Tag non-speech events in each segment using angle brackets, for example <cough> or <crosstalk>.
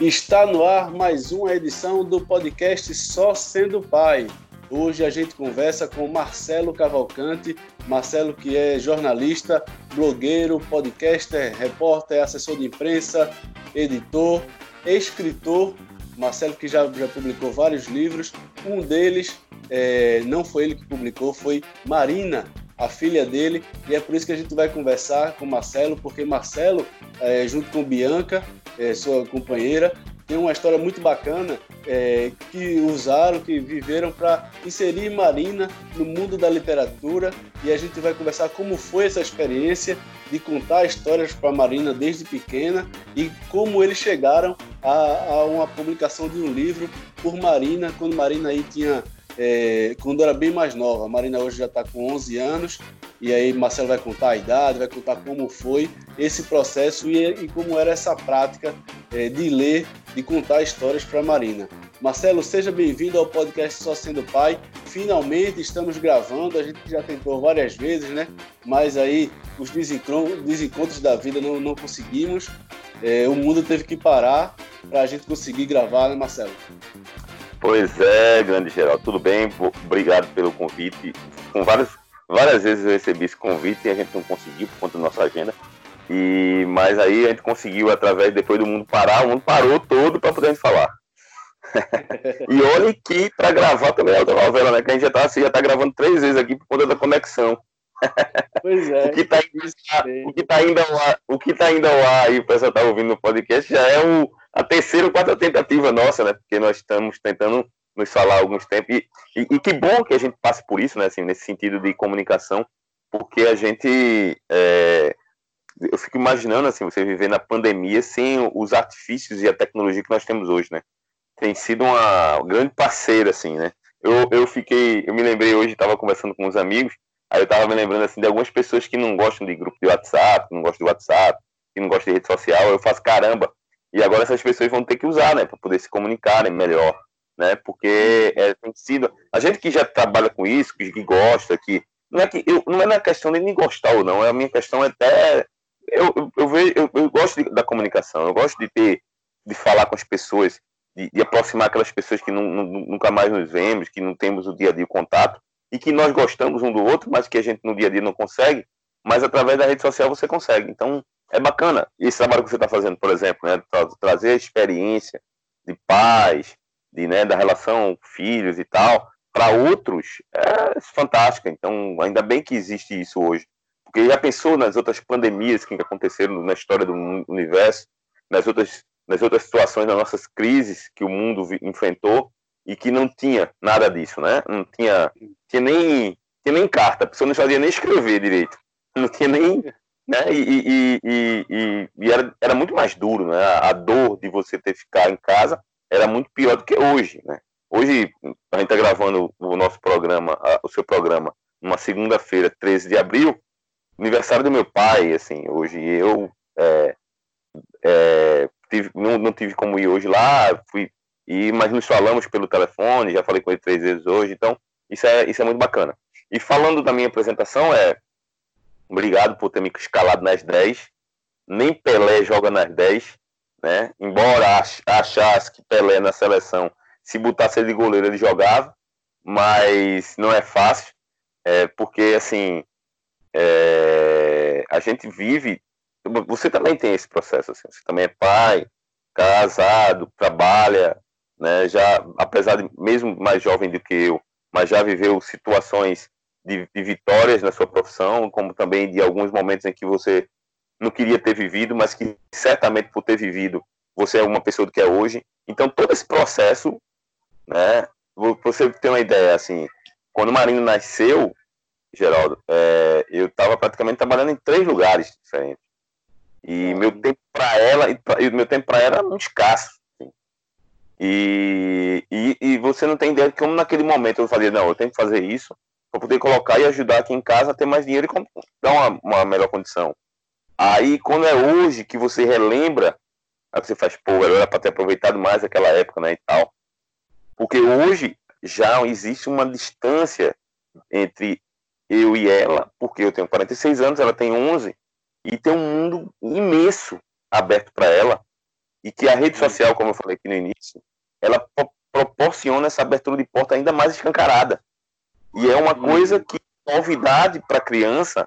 Está no ar mais uma edição do podcast Só Sendo Pai. Hoje a gente conversa com Marcelo Cavalcante, Marcelo que é jornalista, blogueiro, podcaster, repórter, assessor de imprensa, editor, escritor. Marcelo que já, já publicou vários livros, um deles é, não foi ele que publicou, foi Marina, a filha dele, e é por isso que a gente vai conversar com Marcelo, porque Marcelo, é, junto com Bianca, é, sua companheira, tem uma história muito bacana é, que usaram, que viveram para inserir Marina no mundo da literatura. E a gente vai conversar como foi essa experiência de contar histórias para Marina desde pequena e como eles chegaram a, a, uma publicação de um livro por Marina quando Marina aí tinha é, quando era bem mais nova. A Marina hoje já está com 11 anos e aí Marcelo vai contar a idade, vai contar como foi esse processo e, e como era essa prática é, de ler, de contar histórias para Marina. Marcelo, seja bem-vindo ao podcast Só Sendo Pai. Finalmente estamos gravando, a gente já tentou várias vezes, né? Mas aí os desencontros da vida não, não conseguimos. É, o mundo teve que parar para a gente conseguir gravar, né, Marcelo? Pois é, grande geral, tudo bem? Obrigado pelo convite. Com várias, várias vezes eu recebi esse convite e a gente não conseguiu por conta da nossa agenda. E mas aí a gente conseguiu através depois do mundo parar, o mundo parou todo para poder falar. <laughs> e olha que para gravar também é outra novela, né? Que a gente já tá, já tá gravando três vezes aqui por conta da conexão. Pois é. <laughs> o, que tá, o que tá ainda ao ar, o que tá ainda ao ar e o pessoal tá ouvindo no podcast já é o, a terceira ou quarta tentativa nossa, né? Porque nós estamos tentando nos falar há alguns tempos. E, e, e, que bom que a gente passe por isso, né? Assim, nesse sentido de comunicação, porque a gente. É, eu fico imaginando assim, você viver na pandemia sem os artifícios e a tecnologia que nós temos hoje, né? Tem sido uma grande parceira, assim, né? Eu, eu fiquei, eu me lembrei hoje, estava conversando com uns amigos, aí eu estava me lembrando assim de algumas pessoas que não gostam de grupo de WhatsApp, que não gostam de WhatsApp, que não gostam de rede social. Eu faço caramba, e agora essas pessoas vão ter que usar, né, para poder se comunicarem melhor, né? Porque é, tem sido a gente que já trabalha com isso, que, que gosta, que não é que eu, não é na questão de nem gostar ou não, é a minha questão é até eu, eu, eu vejo eu, eu gosto de, da comunicação, eu gosto de ter de falar com as pessoas, de, de aproximar aquelas pessoas que não, não, nunca mais nos vemos, que não temos o dia a dia contato e que nós gostamos um do outro, mas que a gente no dia a dia não consegue, mas através da rede social você consegue. Então, é bacana esse trabalho que você está fazendo, por exemplo, né, tra trazer a experiência de pais, de, né, da relação filhos e tal, para outros é fantástica. Então, ainda bem que existe isso hoje. Porque já pensou nas outras pandemias que aconteceram na história do universo, nas outras, nas outras situações, nas nossas crises que o mundo enfrentou e que não tinha nada disso, né? Não tinha, tinha nem, tinha nem carta, a pessoa não sabia nem escrever direito, não tinha nem né? E, e, e, e, era, era muito mais duro, né? A dor de você ter que ficar em casa era muito pior do que hoje, né? Hoje a gente está gravando o nosso programa, o seu programa, numa segunda-feira, 13 de abril, aniversário do meu pai, assim, hoje eu é, é, tive, não, não tive como ir hoje lá, fui, e, mas nos falamos pelo telefone, já falei com ele três vezes hoje, então isso é, isso é muito bacana. E falando da minha apresentação, é Obrigado por ter me escalado nas 10. Nem Pelé joga nas 10. Né? Embora achasse que Pelé na seleção, se botasse ele de goleiro, ele jogava. Mas não é fácil. É, porque, assim, é, a gente vive. Você também tem esse processo. Assim, você também é pai, casado, trabalha. Né? Já, apesar de mesmo mais jovem do que eu, mas já viveu situações de, de, vitórias na sua profissão, como também de alguns momentos em que você não queria ter vivido, mas que certamente por ter vivido você é uma pessoa do que é hoje. Então todo esse processo, né? Você tem uma ideia assim, quando o Marinho nasceu, Geraldo, é, eu estava praticamente trabalhando em três lugares diferentes. E meu tempo para ela, e meu tempo para ela era muito escasso. Assim. E, e, e, você não tem ideia de como naquele momento eu falei, não, eu tenho que fazer isso, para poder colocar e ajudar aqui em casa a ter mais dinheiro e dar uma, uma melhor condição. Aí, quando é hoje que você relembra, aí você faz, pô, era para ter aproveitado mais aquela época, né, e tal. Porque hoje já existe uma distância entre eu e ela, porque eu tenho 46 anos, ela tem 11, e tem um mundo imenso aberto para ela. e que a rede social, como eu falei aqui no início, ela pro proporciona essa abertura de porta ainda mais escancarada. E é uma coisa que, novidade para a criança,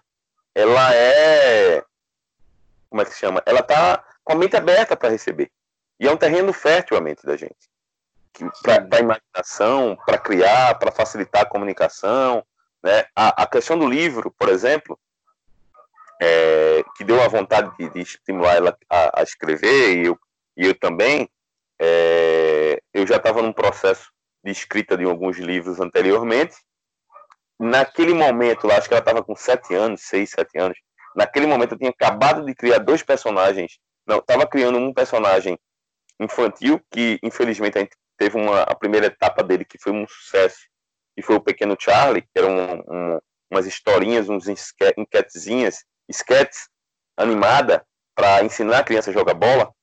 ela é. Como é que se chama? Ela está com a mente aberta para receber. E é um terreno fértil a mente da gente. Para a imaginação, para criar, para facilitar a comunicação. Né? A, a, questão do livro, por exemplo, é, que deu a vontade de, de estimular ela a, a, escrever, e eu, e eu também, é, eu já estava num processo de escrita de alguns livros anteriormente. Naquele momento, lá, acho que ela estava com sete anos, seis, sete anos. Naquele momento, eu tinha acabado de criar dois personagens. Não, estava criando um personagem infantil que, infelizmente, a gente teve uma a primeira etapa dele que foi um sucesso, que foi o Pequeno Charlie, que eram um, um, umas historinhas, uns enquetezinhas, sketches animada para ensinar a criança a jogar bola.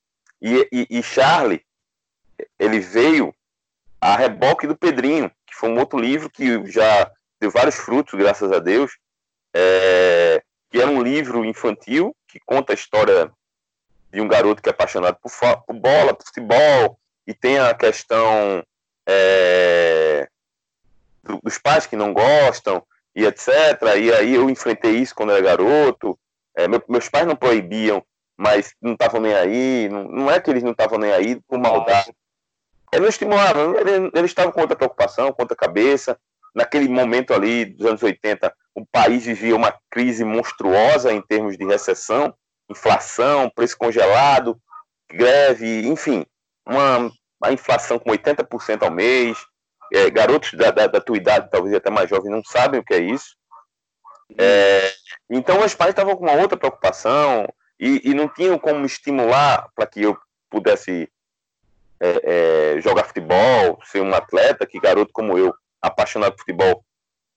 E, e, e Charlie ele veio a reboque do Pedrinho, que foi um outro livro que já deu vários frutos, graças a Deus, é, que era um livro infantil que conta a história de um garoto que é apaixonado por, por bola, por futebol, e tem a questão é, dos pais que não gostam, e etc. E aí eu enfrentei isso quando era garoto. É, meus pais não proibiam, mas não estavam nem aí. Não, não, é que eles não estavam nem aí por maldade, ele não estimulava, ele, ele estava com outra preocupação, com outra cabeça. Naquele momento ali dos anos 80, o país vivia uma crise monstruosa em termos de recessão, inflação, preço congelado, greve, enfim, uma, uma inflação com 80% ao mês. É, garotos da, da, da, tua idade, talvez até mais jovens, não sabem o que é isso. É, então, os pais estavam com uma outra preocupação e, e não tinham como estimular para que eu pudesse é, é, jogar futebol, ser um atleta, que garoto como eu, apaixonado por futebol,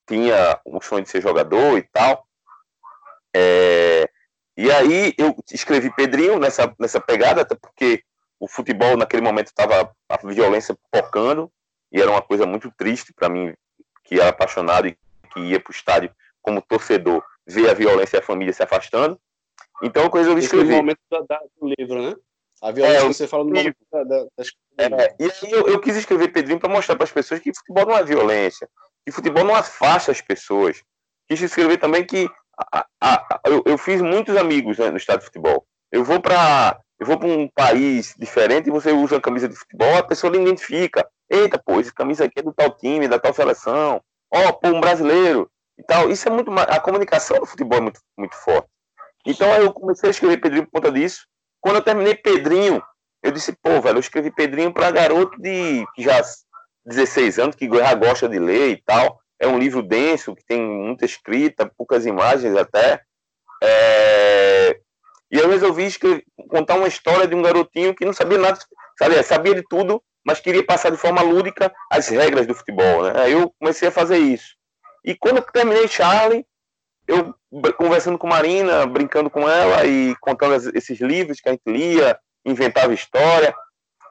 tinha o sonho de ser jogador e tal. É, e aí eu escrevi Pedrinho nessa, nessa pegada, até porque o futebol naquele momento estava a violência pocando, e era uma coisa muito triste para mim, que era apaixonado e que ia para o estádio como torcedor, ver a violência e a família se afastando. Então eu resolvi escrever. Esse momento do livro, né? A violência é, que você fala no nome da, das é, E aí eu, eu, quis escrever Pedrinho para mostrar para as pessoas que futebol não é violência, que futebol não afasta as pessoas. Quis escrever também que a, a, eu, eu, fiz muitos amigos né, no estado de futebol. Eu vou para eu vou para um país diferente e você usa a camisa de futebol, a pessoa lhe identifica. Eita, pô, essa camisa aqui é do tal time, da tal seleção. Ó, oh, pô, um brasileiro e tal. Isso é muito a comunicação do futebol é muito, muito forte. Então aí eu comecei a escrever Pedrinho por conta disso. Quando eu terminei Pedrinho, eu disse, pô, velho, eu escrevi Pedrinho para garoto de que já 16 anos, que já gosta de ler e tal. É um livro denso, que tem muita escrita, poucas imagens até. É... E eu resolvi escrever, contar uma história de um garotinho que não sabia nada, sabia, sabia de tudo, mas queria passar de forma lúdica as regras do futebol. Né? Aí eu comecei a fazer isso. E quando eu terminei Charlie, eu conversando com Marina, brincando com ela e contando esses livros que a gente lia, inventava história,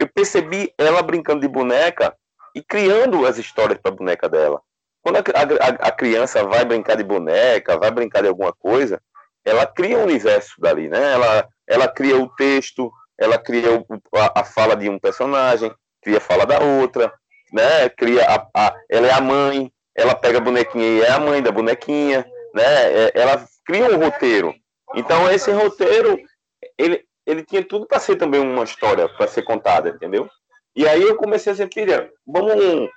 eu percebi ela brincando de boneca e criando as histórias para a boneca dela. Quando a, a, a, criança vai brincar de boneca, vai brincar de alguma coisa, ela cria um universo dali, né? Ela, ela cria o texto, ela cria o, a, a, fala de um personagem, cria a fala da outra, né? Cria a, ela é a mãe, ela pega a bonequinha e é a mãe da bonequinha né? É, ela cria um roteiro. Então esse roteiro ele, ele tinha tudo para ser também uma história para ser contada, entendeu? E aí eu comecei a dizer, filha, vamos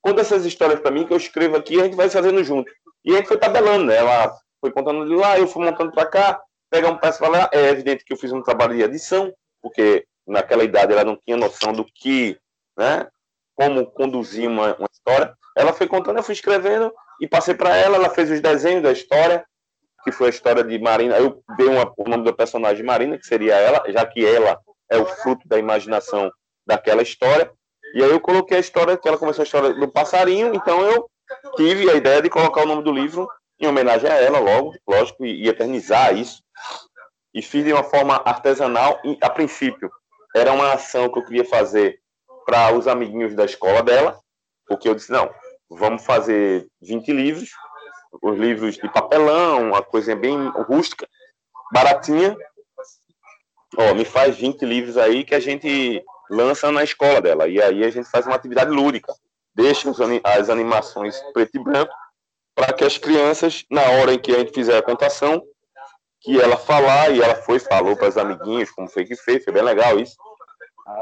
conta essas histórias para mim que eu escrevo aqui a gente vai fazendo junto. E a gente foi tabelando, né? Ela foi contando de lá, eu fui montando para cá, pegar um peça para lá. É evidente que eu fiz um trabalho de edição, porque naquela idade ela não tinha noção do que, né? Como conduzir uma, uma história. Ela foi contando, eu fui escrevendo e passei para ela, ela fez os desenhos da história, que foi a história de Marina. Eu dei uma, o nome da personagem Marina, que seria ela, já que ela é o fruto da imaginação daquela história. E aí eu coloquei a história, que ela começou a história do passarinho, então eu tive a ideia de colocar o nome do livro em homenagem a ela, logo, lógico, e, e eternizar isso. E fiz de uma forma artesanal, e, a princípio, era uma ação que eu queria fazer para os amiguinhos da escola dela, porque eu disse, não, vamos fazer 20 livros, os livros de papelão, uma coisa bem rústica, baratinha, ó, me faz 20 livros aí que a gente lança na escola dela. E aí a gente faz uma atividade lúdica. Deixa as animações preto e branco para que as crianças, na hora em que a gente fizer a contação, que ela falar, e ela foi, falou para os amiguinhos como foi que fez, foi bem legal isso.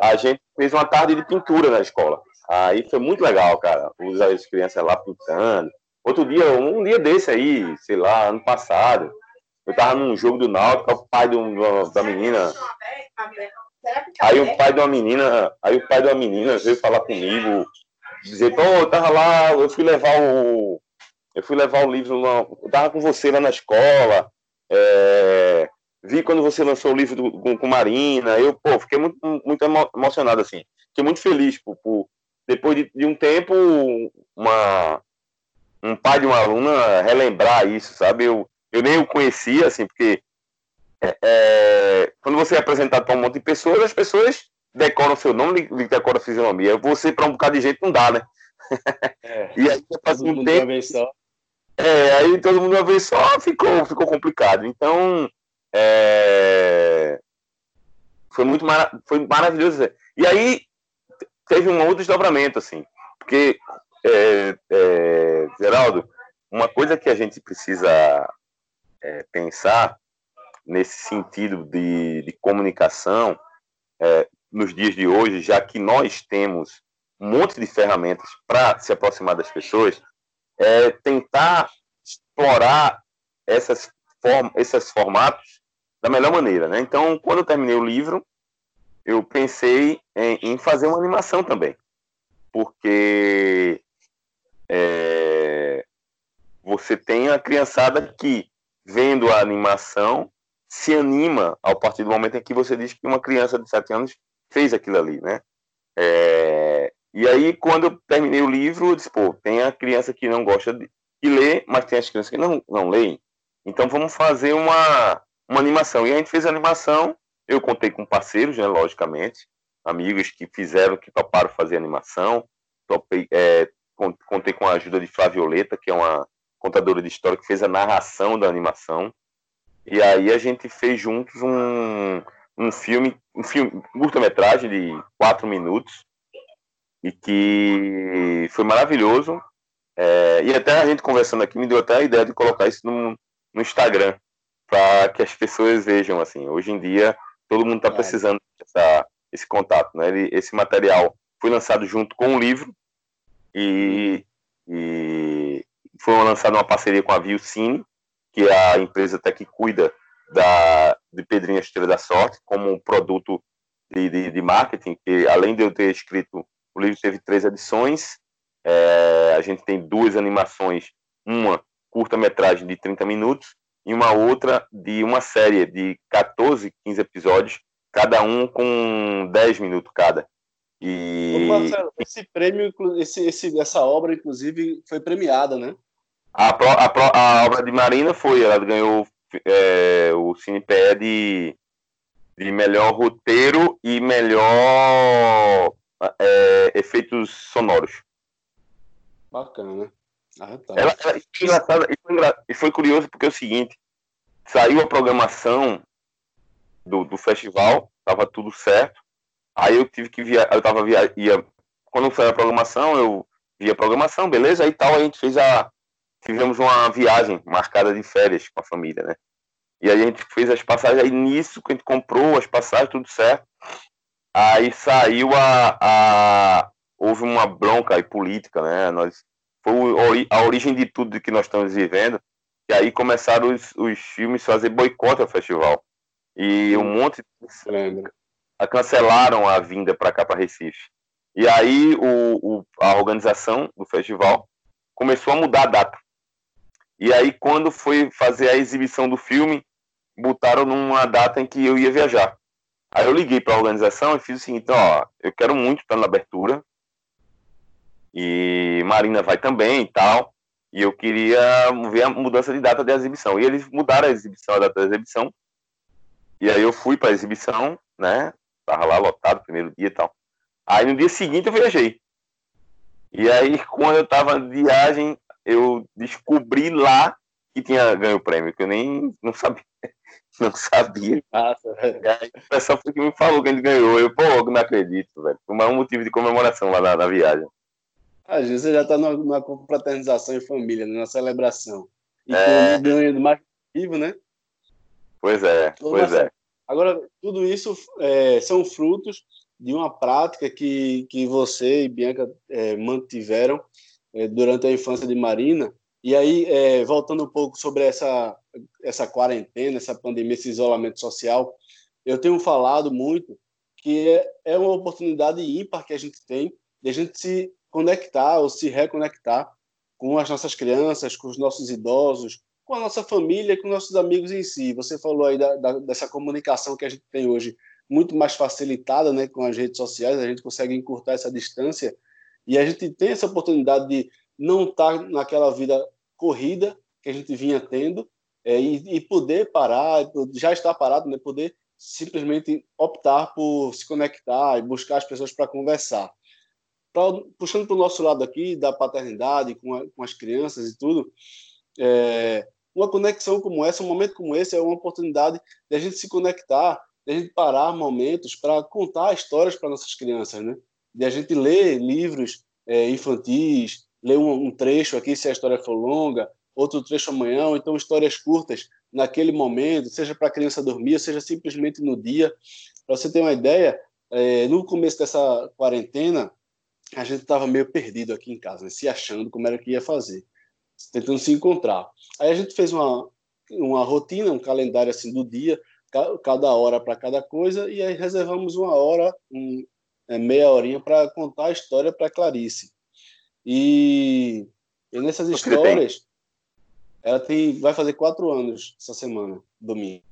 A gente fez uma tarde de pintura na escola. Aí foi muito legal, cara. As crianças lá pintando. Outro dia, um dia desse aí, sei lá, ano passado, eu tava num jogo do Náutico, o pai do, da menina. Aí o pai de uma menina, aí o pai de uma menina veio falar comigo, dizer, pô, eu tava lá, eu fui levar o. Eu fui levar o livro, lá, eu tava com você lá na escola. É, vi quando você lançou o livro do, com, com Marina, eu, pô, fiquei muito, muito emocionado, assim. Fiquei muito feliz por, por depois de, de, um tempo, uma, um pai de uma aluna relembrar isso, sabe? Eu, eu nem o conhecia, assim, porque é, é, quando você é apresentado para um monte de pessoas, as pessoas decoram seu nome, decoram a fisionomia. Você, para um bocado de gente, não dá, né? É, <laughs> e aí, faz um tempo. É, aí todo mundo uma vez só ficou, ficou complicado. Então, é, foi muito mara... foi maravilhoso. E aí, teve um outro desdobramento, assim, porque, é, é, Geraldo, uma coisa que a gente precisa é, pensar nesse sentido de, de comunicação é, nos dias de hoje, já que nós temos um monte de ferramentas para se aproximar das pessoas, é tentar explorar essas form esses formatos da melhor maneira, né? Então, quando eu terminei o livro, eu pensei em, em fazer uma animação também, porque é, você tem a criançada que, vendo a animação, se anima ao partir do momento em que você diz que uma criança de 7 anos fez aquilo ali, né? É, e aí, quando eu terminei o livro, eu disse, pô, tem a criança que não gosta de, ler, mas tem as crianças que não, não leem. Então, vamos fazer uma, uma animação. E a gente fez a animação, eu contei com parceiros, né, logicamente, amigos que fizeram, que toparam fazer animação. Topei, é, contei com a ajuda de Flavioleta, que é uma contadora de história que fez a narração da animação. E aí a gente fez juntos um, um filme, um filme, curta-metragem de quatro minutos, e que foi maravilhoso. É, e até a gente conversando aqui me deu até a ideia de colocar isso no, no Instagram, para que as pessoas vejam. assim Hoje em dia, todo mundo está precisando dessa, esse contato. Né? Ele, esse material foi lançado junto com o livro e, e foi lançado uma parceria com a Vilcine, que é a empresa até que cuida da, de Pedrinha Estrela da Sorte, como um produto de, de, de, marketing, que além de eu ter escrito, o livro teve três edições, é, a gente tem duas animações, uma curta-metragem de 30 minutos e uma outra de uma série de 14, 15 episódios, cada um com 10 minutos cada. E... Marcelo, esse prêmio, esse, esse, essa obra, inclusive, foi premiada, né? A, pro, a, pro, a obra de Marina foi, ela ganhou é, o CinePE de, de melhor roteiro e melhor é, efeitos sonoros. Bacana. Ah, tá. ela, ela, e, foi e foi curioso porque é o seguinte, saiu a programação do, do festival, tava tudo certo. Aí eu tive que via, eu tava via, ia, quando saiu a programação, eu via a programação, beleza? Aí tal, a gente fez a tivemos uma viagem marcada de férias com a família, né? E aí a gente fez as passagens, aí nisso que a gente comprou as passagens, tudo certo. Aí saiu a, a houve uma bronca aí política, né? Nós foi a origem de tudo que nós estamos vivendo. E aí começaram os, os filmes a fazer boicote ao festival. E um monte de a cancelaram a vinda para cá para Recife. E aí o, o, a organização do festival começou a mudar a data. E aí, quando foi fazer a exibição do filme, botaram numa data em que eu ia viajar. Aí eu liguei para a organização e fiz o seguinte: ó, eu quero muito estar na abertura. E Marina vai também e tal. E eu queria ver a mudança de data da exibição. E eles mudaram a exibição, a data da exibição. E aí eu fui para a exibição, né? Tava lá lotado, primeiro dia e tal. Aí no dia seguinte eu viajei. E aí, quando eu tava de viagem, eu descobri lá que tinha ganho o prêmio, que eu nem não sabia. <laughs> Não sabia. Nossa, aí, o pessoal foi que me falou que gente ganhou. Eu, pô, não acredito, velho. Foi um motivo de comemoração lá na, na viagem. Às vezes você já está numa, numa confraternização em família, numa né, celebração. E é... ganhando mais vivo, né? Pois é, pois é. Agora, tudo isso é, são frutos de uma prática que, que você e Bianca é, mantiveram é, durante a infância de Marina. E aí, é, voltando um pouco sobre essa, essa quarentena, essa pandemia, esse isolamento social, eu tenho falado muito que é, é uma oportunidade ímpar que a gente tem de a gente se conectar ou se reconectar com as nossas crianças, com os nossos idosos, com a nossa família, com nossos amigos em si. Você falou aí da, da, dessa comunicação que a gente tem hoje muito mais facilitada né, com as redes sociais, a gente consegue encurtar essa distância e a gente tem essa oportunidade de não estar naquela vida corrida que a gente vinha tendo é, e, e, poder parar, já estar parado, né, poder simplesmente optar por se conectar e buscar as pessoas para conversar. Puxando para o nosso lado aqui, da paternidade, com, a, com as crianças e tudo, é, uma conexão como essa, um momento como esse, é uma oportunidade de a gente se conectar, de a gente parar momentos para contar histórias para nossas crianças, né? De a gente ler livros é, infantis, ler um, um, trecho aqui se a história for longa, outro trecho amanhã, ou então histórias curtas naquele momento, seja para a criança dormir, seja simplesmente no dia. Para você ter uma ideia, é, no começo dessa quarentena, a gente estava meio perdido aqui em casa, né? se achando como era que ia fazer, tentando se encontrar. Aí a gente fez uma, uma rotina, um calendário assim do dia, cada hora para cada coisa, e aí reservamos uma hora, um, é, meia horinha para contar a história para Clarice. E, e nessas histórias, ela tem, vai fazer quatro anos essa semana, domingo.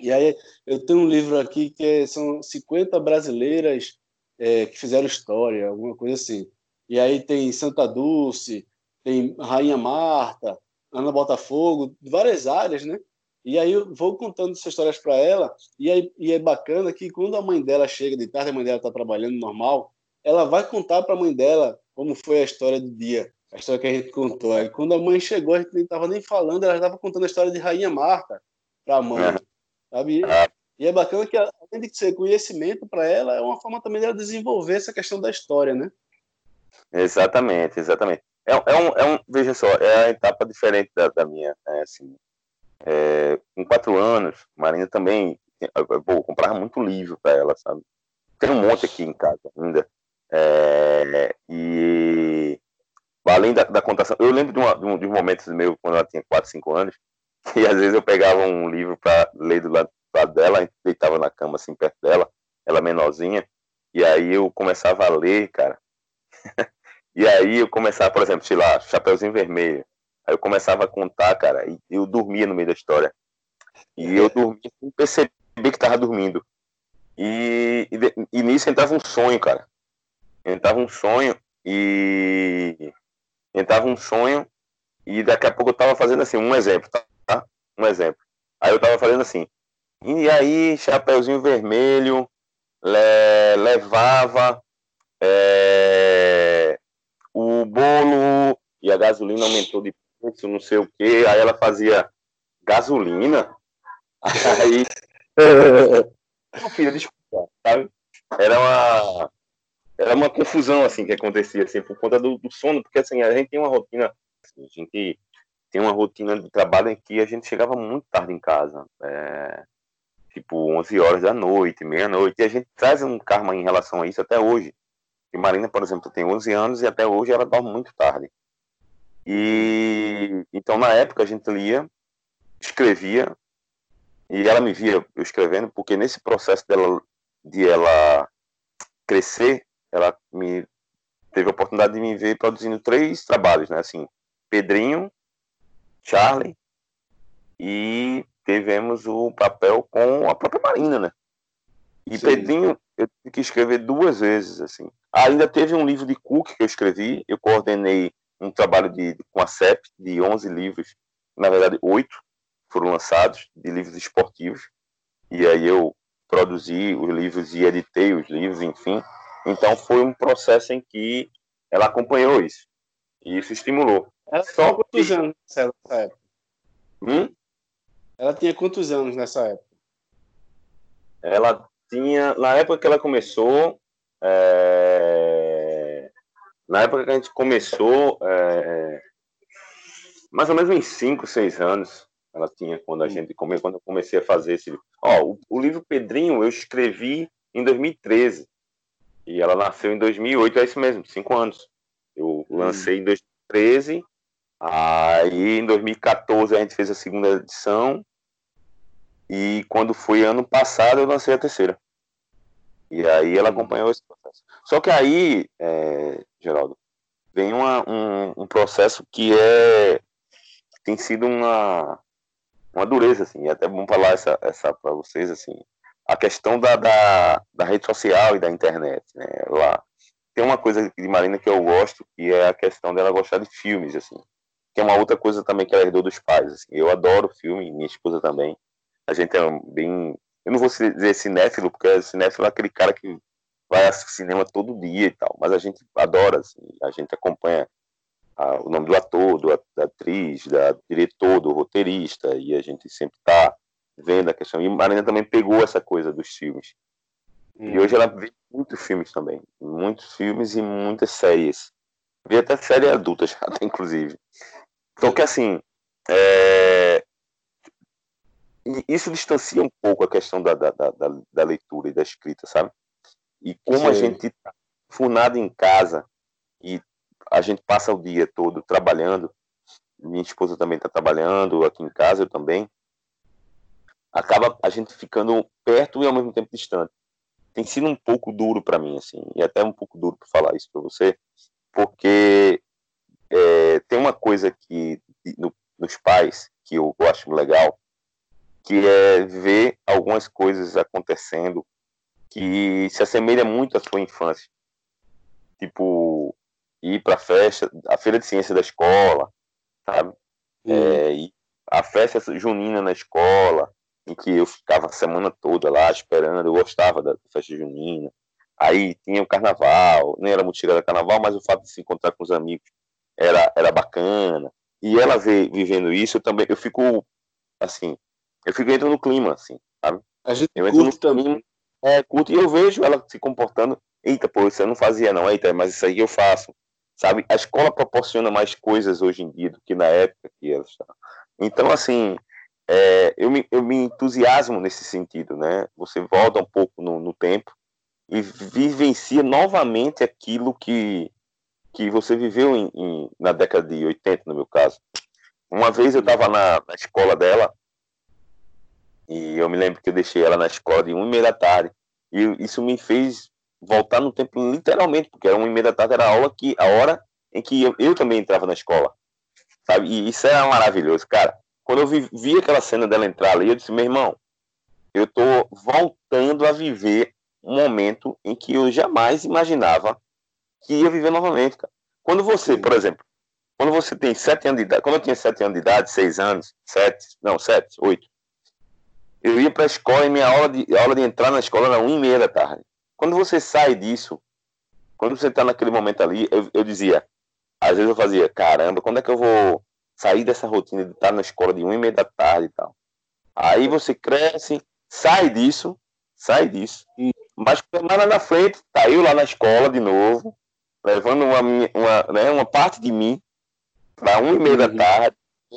E aí eu tenho um livro aqui que é, são 50 brasileiras é, que fizeram história, alguma coisa assim. E aí tem Santa Dulce, tem Rainha Marta, Ana Botafogo, várias áreas, né? E aí eu vou contando essas histórias para ela, e, aí, e é bacana que quando a mãe dela chega de tarde, a mãe dela está trabalhando normal, ela vai contar para a mãe dela como foi a história do dia, a história que a gente contou. Aí quando a mãe chegou, a gente nem estava nem falando, ela estava contando a história de Rainha Marta para a mãe, sabe? E é bacana que, além de ser conhecimento para ela, é uma forma também dela desenvolver essa questão da história, né? Exatamente, exatamente. É, é, um, é um, veja só, é a etapa diferente da, da minha, né, assim, é, com quatro anos, Marina também, eu, vou comprar muito livro para ela, sabe? Tem um monte aqui em casa ainda, é, e além da, da contação, eu lembro de, uma, de, um, de um momentos meu, quando ela tinha quatro, cinco anos, que às vezes eu pegava um livro para ler do lado lado dela, a gente deitava na cama assim perto dela, ela menorzinha, e aí eu começava a ler, cara. <laughs> e aí eu começava, por exemplo, sei lá, Chapeuzinho Vermelho. Aí eu começava a contar, cara, e eu dormia no meio da história. E eu dormia sem perceber que tava dormindo. E, e, e nisso entrava um sonho, cara. Entrava um sonho e. Entrava um sonho e daqui a pouco eu tava fazendo assim, um exemplo, tá? Um exemplo. Aí eu tava fazendo assim, e aí, Chapeuzinho Vermelho le, levava é, o bolo e a gasolina aumentou de preço, não sei o que. Aí ela fazia gasolina. <laughs> Aí. <laughs> Meu filho, desculpa, sabe? Era uma. Era uma confusão assim que acontecia assim, por conta do, do sono, porque assim, a gente tem uma rotina, assim, a gente tem uma rotina de trabalho em que a gente chegava muito tarde em casa. É, tipo 11 horas da noite, meia-noite, e a gente traz um karma em relação a isso até hoje. E Marina, por exemplo, tem 11 anos e até hoje ela dorme muito tarde. E então na época a gente lia, escrevia e ela me via eu escrevendo porque nesse processo dela de ela crescer, ela me teve a oportunidade de me ver produzindo três trabalhos, né? Assim, Pedrinho, Charlie e tivemos o papel com a própria Marina, né? E Sim. Pedrinho, eu tive que escrever duas vezes, assim. Ainda teve um livro de Cook que eu escrevi, eu coordenei um trabalho de, com a CEP de 11 livros, na verdade, oito foram lançados, de livros esportivos, e aí eu produzi os livros e editei os livros, enfim. Então foi um processo em que ela acompanhou isso, e isso estimulou. Ela Só quantos anos, Hum? Ela tinha quantos anos nessa época? Ela tinha, na época que ela começou, é... na época que a gente começou, é... mais ou menos uns 5, 6 anos ela tinha quando a gente come, quando eu comecei a fazer esse ó o, o, livro Pedrinho eu escrevi em 2013 e ela nasceu em 2008 é isso mesmo cinco anos. Eu hum. lancei em 2013 aí em 2014 a gente fez a segunda edição e quando foi ano passado eu lancei a terceira. E aí ela hum. acompanhou esse processo. Só que aí é, Geraldo vem uma, um, um processo que é tem sido uma uma dureza, assim, e é até bom falar essa, essa para vocês, assim, a questão da, da, da, rede social e da internet, né, lá, tem uma coisa de Marina que eu gosto, que é a questão dela gostar de filmes, assim, que é uma outra coisa também que ela herdou dos pais, assim, eu adoro filme, minha esposa também, a gente é bem, eu não vou dizer cinéfilo, porque cinéfilo é aquele cara que vai ao cinema todo dia e tal, mas a gente adora, assim, a gente acompanha a, o nome do ator, do, da atriz, da diretor, do roteirista, e a gente sempre está vendo a questão. E Marina também pegou essa coisa dos filmes. Hum. E hoje ela vê muitos filmes também, muitos filmes e muitas séries. Vê até série adulta já, <laughs> inclusive. Então que assim, é... isso distancia um pouco a questão da, da, da, da leitura e da escrita, sabe? E como Sim. a gente tá furnado em casa e a gente passa o dia todo trabalhando. Minha esposa também está trabalhando aqui em casa, eu também. Acaba a gente ficando perto e ao mesmo tempo distante. Tem sido um pouco duro para mim, assim, e até um pouco duro para falar isso para você, porque é, tem uma coisa que no, nos pais que eu, eu acho legal, que é ver algumas coisas acontecendo que se assemelha muito à sua infância. Tipo, ir para a festa, a feira de ciência da escola, sabe? Uhum. É, a festa junina na escola, em que eu ficava a semana toda lá esperando, eu gostava da festa junina. Aí tinha o carnaval, nem era muito chegada carnaval, mas o fato de se encontrar com os amigos era, era bacana. E ela vê, vivendo isso, eu também, eu fico, assim, eu fico entrando no clima, assim, sabe? A gente eu curte também. É, curto, e eu vejo ela se comportando, eita, pô, isso eu não fazia não, eita, mas isso aí eu faço sabe? A escola proporciona mais coisas hoje em dia do que na época que ela estava. Então, assim, é, eu, me, eu me entusiasmo nesse sentido, né? Você volta um pouco no, no tempo e vivencia novamente aquilo que, que você viveu em, em, na década de 80, no meu caso. Uma vez eu estava na, na, escola dela e eu me lembro que eu deixei ela na escola de uma e meia da tarde e isso me fez voltar no tempo literalmente, porque era uma e meia da tarde, era a aula que, a hora em que eu, eu também entrava na escola. Sabe? E isso era maravilhoso, cara. Quando eu vi, vi aquela cena dela entrar ali, eu disse, meu irmão, eu tô voltando a viver um momento em que eu jamais imaginava que ia viver novamente, cara. Quando você, por exemplo, quando você tem sete anos de idade, quando eu tinha sete anos de idade, seis anos, sete, não, sete, oito, eu ia para a escola e minha aula de, aula de entrar na escola era uma e meia da tarde. Quando você sai disso, quando você está naquele momento ali, eu, eu dizia, às vezes eu fazia, caramba, quando é que eu vou sair dessa rotina de estar na escola de uma e meia da tarde e tal? Aí você cresce, sai disso, sai disso, mas mais na frente, tá eu lá na escola de novo, levando uma, uma, né, uma parte de mim para uma e meia da uhum. tarde,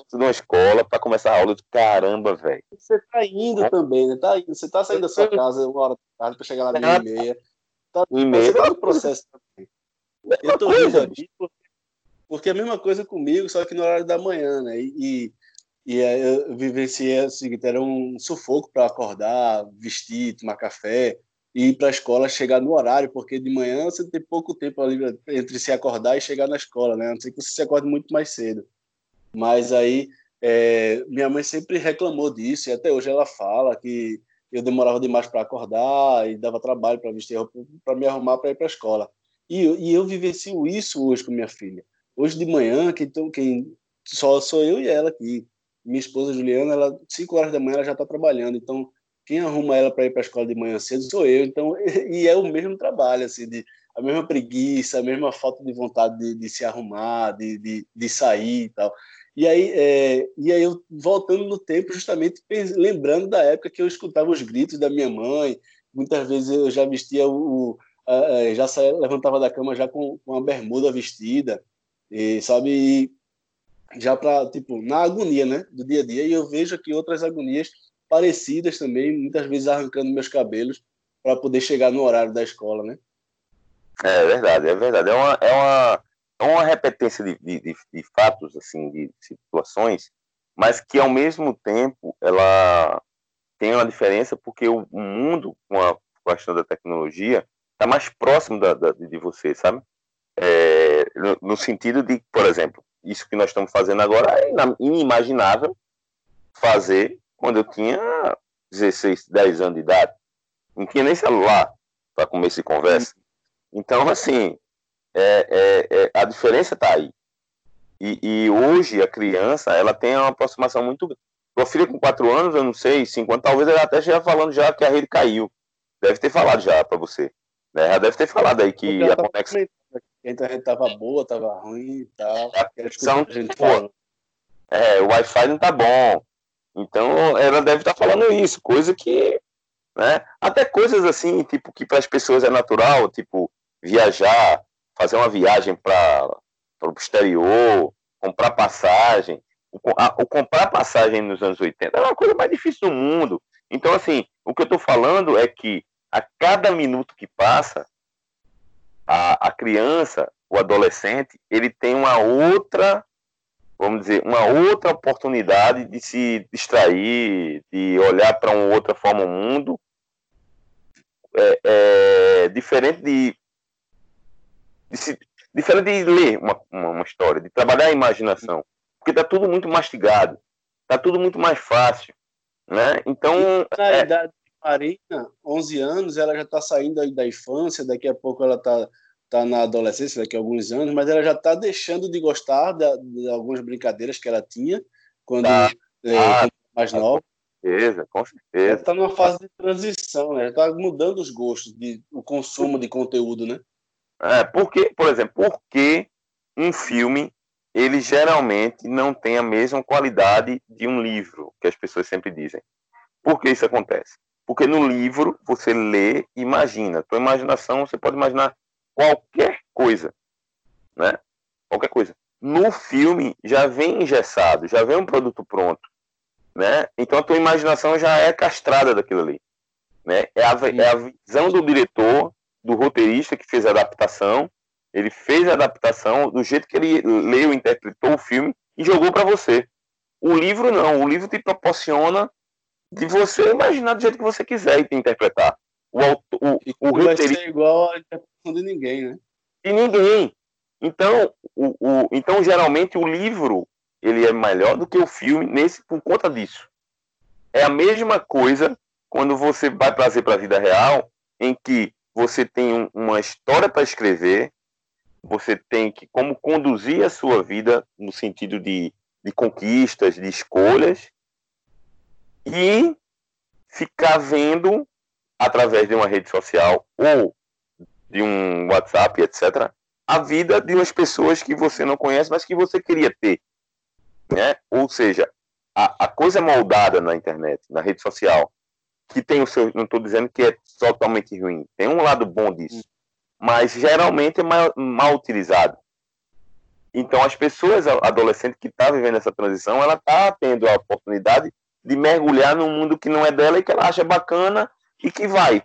de uma escola para começar a aula. de caramba, velho. Você tá indo é. também, né? Tá indo. Você tá saindo da sua casa uma hora da tarde para chegar lá de uma e meia. Tá, uma e meia. Você tá no processo também. Eu tô rindo aqui porque, é a mesma coisa comigo, só que no horário da manhã, né? E, e eu vivenciei o seguinte: era um sufoco para acordar, vestir, tomar café ir para a escola, chegar no horário, porque de manhã você tem pouco tempo ali entre se acordar e chegar na escola, né? A não ser que você se acorde muito mais cedo. Mas aí é, minha mãe sempre reclamou disso e até hoje ela fala que eu demorava demais para acordar e dava trabalho para vestir para me arrumar para ir para a escola. E, e eu vivencio isso hoje com minha filha. Hoje de manhã, quem, quem só sou eu e ela aqui. Minha esposa Juliana, ela 5 horas da manhã ela já está trabalhando, então quem arruma ela para ir para a escola de manhã cedo sou eu. Então <laughs> e é o mesmo trabalho assim de a mesma preguiça, a mesma falta de vontade de, de se arrumar, de, de, de sair e tal. E aí, é, e aí eu voltando no tempo, justamente lembrando da época que eu escutava os gritos da minha mãe. Muitas vezes eu já vestia o, o já levantava da cama já com, com a bermuda vestida, e sabe, e já para tipo na agonia, né, do dia a dia. E eu vejo aqui outras agonias parecidas também, muitas vezes arrancando meus cabelos para poder chegar no horário da escola, né? É verdade, é verdade. É uma, é uma, uma repetência de, de, de, de fatos, assim, de situações, mas que ao mesmo tempo ela tem uma diferença porque o mundo com a questão da tecnologia está mais próximo da, da, de você, sabe? É, no, no, sentido de, por exemplo, isso que nós estamos fazendo agora é inimaginável fazer quando eu tinha 16, 10 anos de idade. Não tinha nem celular para começar conversa. Então, assim, é, é, é, a diferença está aí. E, e, hoje a criança ela tem uma aproximação muito. Meu filho com 4 anos, eu não sei, 5 anos, talvez ela até esteja falando já que a rede caiu. Deve ter falado já para você. Né? Já deve ter falado aí que a conexão. A internet estava boa, estava ruim e tal. A conexão, é, o Wi-Fi não tá bom. Então ela deve estar tá falando isso, coisa que. Né? Até coisas assim, tipo, que para as pessoas é natural, tipo, viajar, fazer uma viagem para o exterior, comprar passagem. O, a, o, comprar passagem nos anos 80 era uma coisa mais difícil do mundo. Então, assim, o que eu estou falando é que a cada minuto que passa, a, a criança, o adolescente, ele tem uma outra, vamos dizer, uma outra oportunidade de se distrair, de olhar para uma outra forma o mundo, é, é, diferente de de diferente de ler uma, uma, uma, história, de trabalhar a imaginação, porque está tudo muito mastigado, está tudo muito mais fácil, né? Então, na é... idade de Marina, 11 anos, ela já está saindo da infância, daqui a pouco ela está tá na adolescência, daqui a alguns anos, mas ela já está deixando de gostar de, de, algumas brincadeiras que ela tinha quando tá. é, ah, mais tá, nova. Com certeza, com certeza. está numa fase de transição, né? Está mudando os gostos, de, o consumo de conteúdo, né? É, porque, por exemplo, porque um filme ele geralmente não tem a mesma qualidade de um livro, que as pessoas sempre dizem. Por que isso acontece? Porque no livro você lê e imagina. Tua imaginação, você pode imaginar qualquer coisa, né? Qualquer coisa. No filme já vem engessado, já vem um produto pronto, né? Então a tua imaginação já é castrada daquilo ali, né? É a, é a visão do diretor do roteirista que fez a adaptação. Ele fez a adaptação do jeito que ele leu, interpretou o filme e jogou para você. O livro não, o livro te proporciona de você imaginar do jeito que você quiser e te interpretar. O, o, o, o roteirista ser igual a interpretação de ninguém, né? De ninguém. Então, o, o, então geralmente o livro ele é melhor do que o filme nesse por conta disso. É a mesma coisa quando você vai trazer para a vida real, em que você tem uma história para escrever, você tem que como conduzir a sua vida no sentido de, de conquistas, de escolhas, e ficar vendo através de uma rede social ou de um WhatsApp, etc., a vida de umas pessoas que você não conhece, mas que você queria ter. Né? Ou seja, a, a coisa moldada na internet, na rede social, que tem o seu. Não estou dizendo que é totalmente ruim. Tem um lado bom disso. Mas geralmente é mal, mal utilizado. Então, as pessoas, adolescentes que estão tá vivendo essa transição, ela está tendo a oportunidade de mergulhar num mundo que não é dela e que ela acha bacana e que vai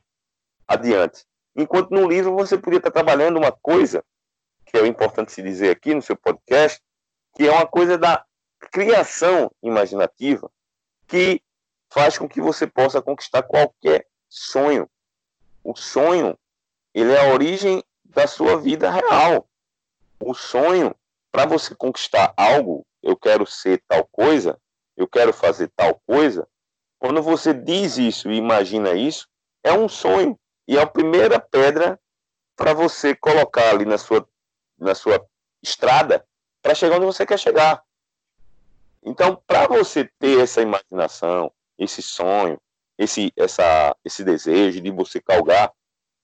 adiante. Enquanto no livro você podia estar trabalhando uma coisa, que é importante se dizer aqui no seu podcast, que é uma coisa da criação imaginativa, que faz com que você possa conquistar qualquer sonho. O sonho, ele é a origem da sua vida real. O sonho, para você conquistar algo, eu quero ser tal coisa, eu quero fazer tal coisa, quando você diz isso e imagina isso, é um sonho. E é a primeira pedra para você colocar ali na sua, na sua estrada para chegar onde você quer chegar. Então, para você ter essa imaginação, esse sonho, esse, essa, esse desejo de você calgar,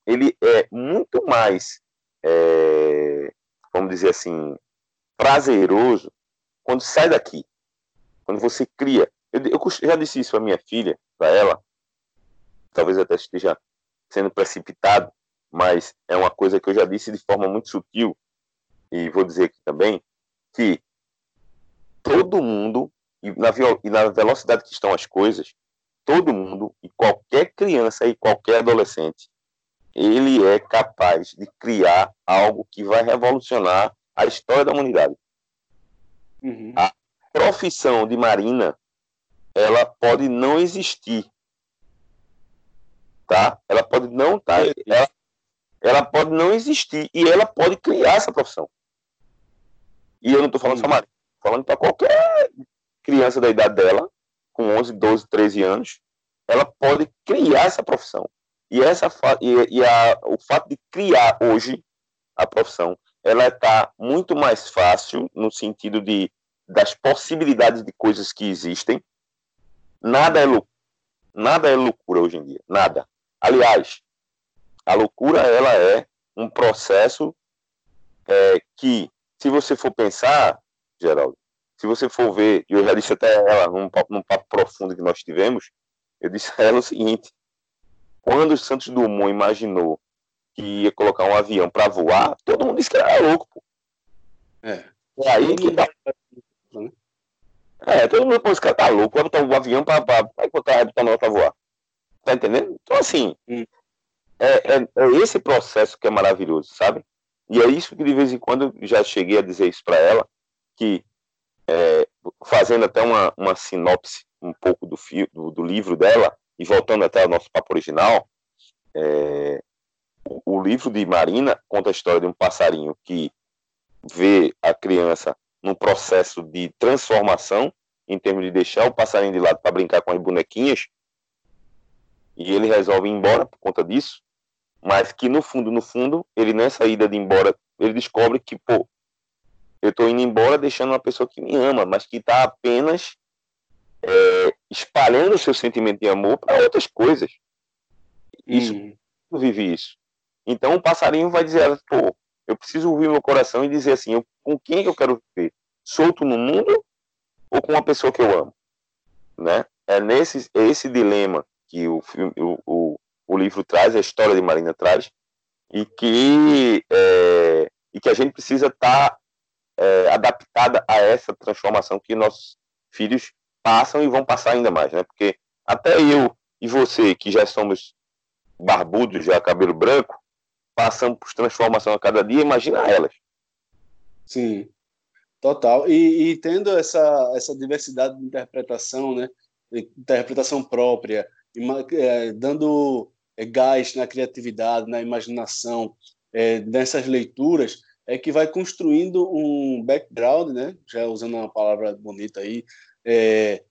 ele é muito mais, é, vamos dizer assim, prazeroso quando sai daqui, quando você cria. Eu, eu já disse isso à minha filha, para ela, talvez até esteja sendo precipitado, mas é uma coisa que eu já disse de forma muito sutil, e vou dizer aqui também, que todo mundo, e na, e na velocidade que estão as coisas, todo mundo, e qualquer criança e qualquer adolescente, ele é capaz de criar algo que vai revolucionar a história da humanidade. Uhum. A profissão de marina, ela pode não existir, tá? Ela pode não tá, ela, ela pode não existir e ela pode criar essa profissão. E eu não estou falando uhum. só marina, falando para qualquer criança da idade dela, com 11, 12, 13 anos, ela pode criar essa profissão. E, essa, e, e a, o fato de criar hoje a profissão, ela está muito mais fácil no sentido de das possibilidades de coisas que existem. Nada é. Nada é loucura hoje em dia. Nada. Aliás, a loucura ela é um processo é, que, se você for pensar, Geraldo, se você for ver, e eu já disse até ela num papo, num papo profundo que nós tivemos, eu disse a ela o seguinte: quando o Santos Dumont imaginou que ia colocar um avião para voar, todo mundo disse que era louco. Pô. É. É aí que tá. É, todo mundo, pô, esse cara tá louco, vai botar um avião para botar a nota para voar. Tá entendendo? Então, assim, hum. é, é, é, esse processo que é maravilhoso, sabe? E é isso que de vez em quando eu já cheguei a dizer isso para ela, que é, fazendo até uma, uma sinopse um pouco do, fio, do, do, livro dela, e voltando até ao nosso papo original, é, o, o livro de Marina conta a história de um passarinho que vê a criança num processo de transformação, em termos de deixar o passarinho de lado para brincar com as bonequinhas, e ele resolve ir embora por conta disso, mas que no fundo, no fundo, ele nessa ida de embora, ele descobre que, pô, eu estou indo embora deixando uma pessoa que me ama, mas que está apenas é, espalhando o seu sentimento de amor para outras coisas. Isso, hum. eu vivi isso. Então o passarinho vai dizer, pô, eu preciso ouvir meu coração e dizer assim, eu, com quem eu quero viver? Solto no mundo ou com uma pessoa que eu amo? Né? É nesse é esse dilema que o, filme, o, o, o livro traz, a história de Marina traz, e que, é, e que a gente precisa estar tá, é, adaptada a essa transformação que nossos filhos passam e vão passar ainda mais, né? Porque até eu e você, que já somos barbudos, já cabelo branco, passamos por transformação a cada dia, imagina elas. Sim, total. E, e, tendo essa, essa diversidade de interpretação, né? Interpretação própria, é, dando é, gás na criatividade, na imaginação, é, nessas leituras, é que vai construindo um background, né? Já usando uma palavra bonita aí, é,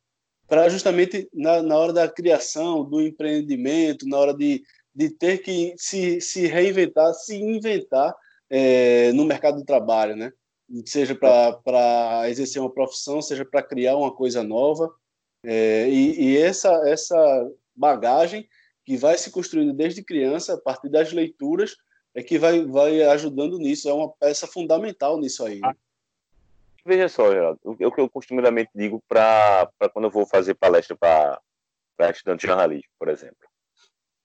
para justamente na, na hora da criação, do empreendimento, na hora de, de ter que se, se reinventar, se inventar é, no mercado do trabalho, né? Seja para exercer uma profissão, seja para criar uma coisa nova. É, e, e essa, essa bagagem que vai se construindo desde criança, a partir das leituras, é que vai, vai ajudando nisso, é uma peça fundamental nisso aí. Né? Veja só, Geraldo, o que eu costumamente digo para quando eu vou fazer palestra para estudantes de jornalismo, por exemplo.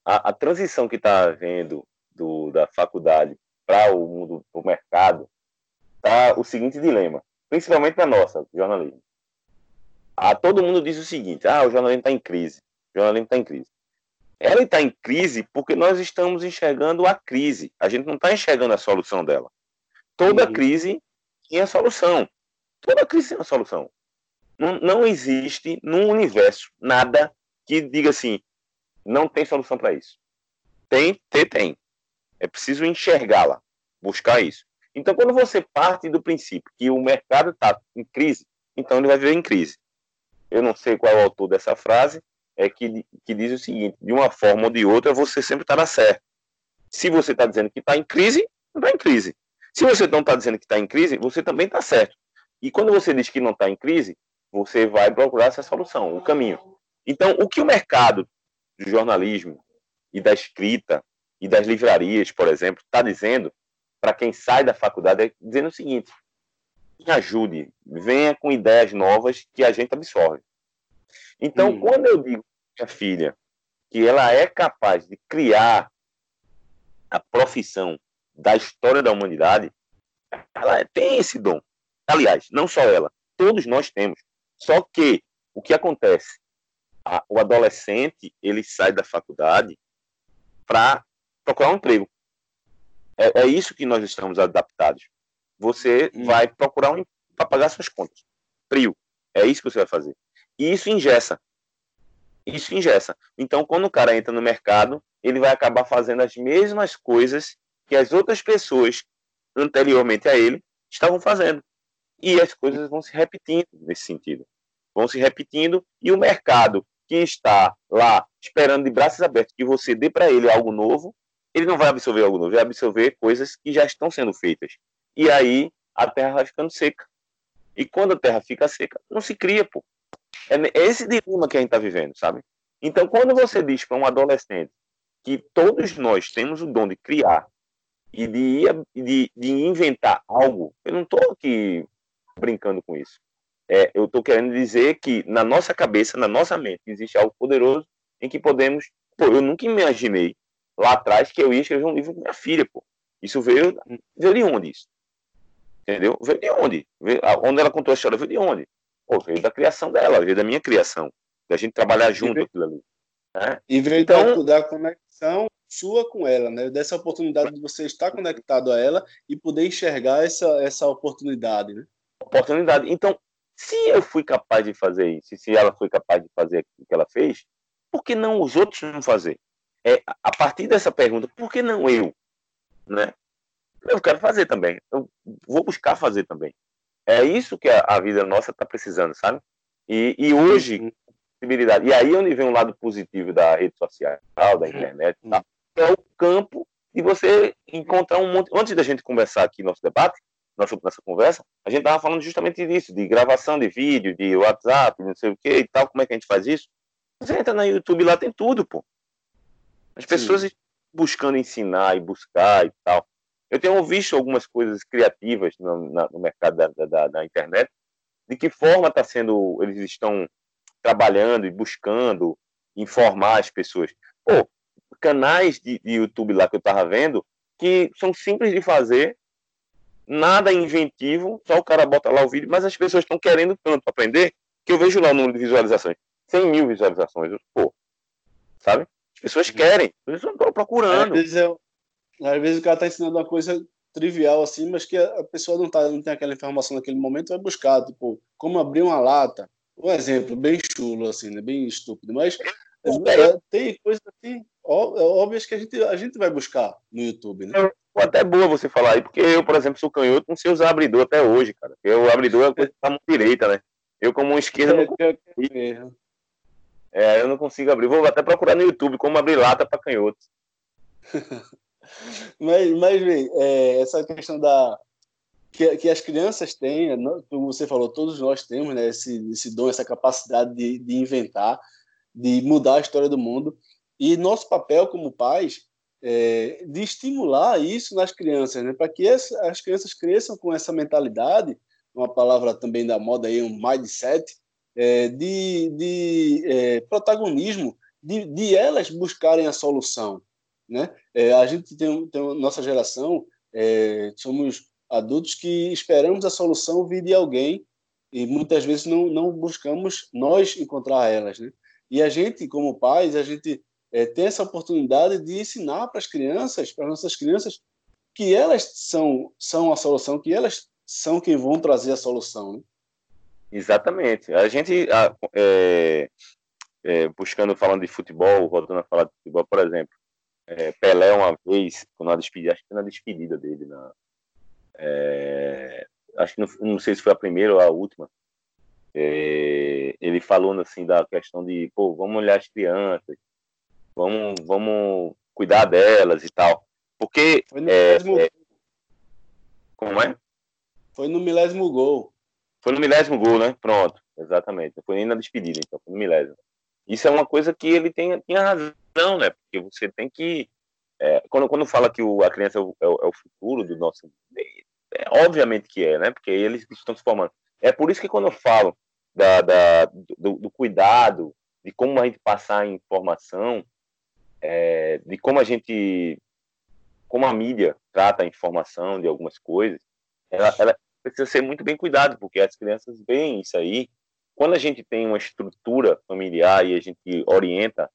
A, a transição que está havendo do, da faculdade para o mundo, o mercado, tá o seguinte dilema, principalmente na nossa, jornalismo. Ah, todo mundo diz o seguinte: ah, o jornalismo está em crise. O jornalismo está em crise. Ela está em crise porque nós estamos enxergando a crise. A gente não está enxergando a solução dela. Toda uhum. crise tem a solução. Toda crise tem uma solução. Não, não existe no universo nada que diga assim, não tem solução para isso. Tem, tem, tem. É preciso enxergá-la, buscar isso. Então, quando você parte do princípio que o mercado está em crise, então ele vai viver em crise. Eu não sei qual é o autor dessa frase, é que, que diz o seguinte: de uma forma ou de outra, você sempre estará certo. Se você está dizendo que está em crise, não está em crise. Se você não está dizendo que está em crise, você também está certo. E quando você diz que não está em crise, você vai procurar essa solução, o caminho. Então, o que o mercado do jornalismo e da escrita e das livrarias, por exemplo, está dizendo para quem sai da faculdade é dizendo o seguinte: me ajude, venha com ideias novas que a gente absorve. Então, hum. quando eu digo minha filha que ela é capaz de criar a profissão da história da humanidade, ela tem esse dom. Aliás, não só ela, todos nós temos. Só que o que acontece? A, o adolescente ele sai da faculdade para procurar um emprego. É, é, isso que nós estamos adaptados. Você hum. vai procurar um para pagar suas contas. Frio. É isso que você vai fazer. E isso ingessa. Isso ingessa. Então, quando o cara entra no mercado, ele vai acabar fazendo as mesmas coisas que as outras pessoas anteriormente a ele estavam fazendo. E as coisas vão se repetindo nesse sentido. Vão se repetindo e o mercado que está lá esperando de braços abertos que você dê para ele algo novo, ele não vai absorver algo novo, vai absorver coisas que já estão sendo feitas. E aí a terra vai ficando seca. E quando a terra fica seca, não se cria, pô. É esse dilema que a gente está vivendo, sabe? Então, quando você diz para um adolescente que todos nós temos o dom de criar e de, de, de inventar algo, eu não estou aqui brincando com isso. É, eu estou querendo dizer que na nossa cabeça, na nossa mente, existe algo poderoso em que podemos. Pô, eu nunca imaginei lá atrás que eu ia escrever um livro com minha filha, pô. Isso veio, veio de onde isso? Entendeu? Veio de onde? Veio, onde ela contou a história, veio de onde? Pô, veio da criação dela, veio da minha criação. Da gente trabalhar junto veio, aquilo ali. Né? E veio então, da, da conexão sua com ela, né? Dessa oportunidade de você estar conectado a ela e poder enxergar essa, essa oportunidade, né? Oportunidade. Então, se eu fui capaz de fazer isso, se ela foi capaz de fazer o que ela fez, por que não os outros não fazer? É, a partir dessa pergunta, por que não eu? Né? Eu quero fazer também. Eu vou buscar fazer também. É isso que a, a vida nossa está precisando, sabe? E, e hoje, possibilidade. E aí onde vem um lado positivo da rede social, da uhum. internet, tá? é o campo de você encontrar um monte. Antes da gente conversar aqui nosso debate, nossa, nossa conversa, a gente estava falando justamente disso, de gravação de vídeo, de WhatsApp, não sei o que e tal, como é que a gente faz isso. Você entra no YouTube lá, tem tudo, pô. As pessoas Sim. buscando ensinar e buscar e tal. Eu tenho visto algumas coisas criativas no, na, no mercado da, da, da, internet, de que forma está sendo, eles estão trabalhando e buscando informar as pessoas. Pô, canais de, de YouTube lá que eu estava vendo, que são simples de fazer, nada inventivo, só o cara bota lá o vídeo, mas as pessoas estão querendo tanto aprender, que eu vejo lá o número de visualizações. 100 mil visualizações, pô, sabe? As pessoas uhum. querem, as pessoas estão procurando. Às vezes, eu, às vezes o cara está ensinando uma coisa trivial assim, mas que a pessoa não, tá, não tem aquela informação naquele momento, vai buscar, tipo, como abrir uma lata. Um exemplo bem chulo, assim, né? bem estúpido, mas é, tem coisas assim óbvias que a gente, a gente vai buscar no YouTube, né? É até boa você falar aí, porque eu, por exemplo, sou canhoto, não sei usar abridor até hoje, cara. O abridor é a coisa da mão direita, né? Eu, como um esquerdo, não consigo. É, eu não consigo abrir. Vou até procurar no YouTube como abrir lata para canhotos. <laughs> mas, mas bem, é, essa questão da. Que, que as crianças têm, né, como você falou, todos nós temos né, esse, esse dom, essa capacidade de, de inventar, de mudar a história do mundo. E nosso papel como pais é de estimular isso nas crianças, né, para que as, as crianças cresçam com essa mentalidade, uma palavra também da moda aí, um mindset, é, de, de é, protagonismo, de, de elas buscarem a solução. Né? É, a gente tem, tem nossa geração, é, somos adultos que esperamos a solução vir de alguém e muitas vezes não, não buscamos nós encontrar elas. Né? E a gente, como pais, a gente é, tem essa oportunidade de ensinar para as crianças, para nossas crianças, que elas são, são a solução, que elas são quem vão trazer a solução. Né? Exatamente. A gente, é, é, buscando, falando de futebol, voltando a falar de futebol, por exemplo, é, Pelé uma vez, na despedida, acho que na despedida dele, na, é, acho que não, não, sei se foi a primeira ou a última, é, ele falou assim da questão de, pô, vamos olhar as crianças, vamos, vamos cuidar delas e tal. Porque. Foi no é, milésimo... é... Como é? Foi no milésimo gol. Foi no milésimo gol, né? Pronto, exatamente. Não foi nem na despedida, então, foi no milésimo. Isso é uma coisa que ele tem, tinha razão, né? Porque você tem que. É, quando, quando fala que o, a criança é o, é o, é futuro do nosso. É, obviamente que é, né? Porque eles estão se formando. É por isso que quando eu falo da, da do, do, cuidado, de como a gente passar informação, é, de como a gente, como a mídia trata a informação de algumas coisas, ela, ela precisa ser muito bem cuidado, porque as crianças veem isso aí. Quando a gente tem uma estrutura familiar e a gente orienta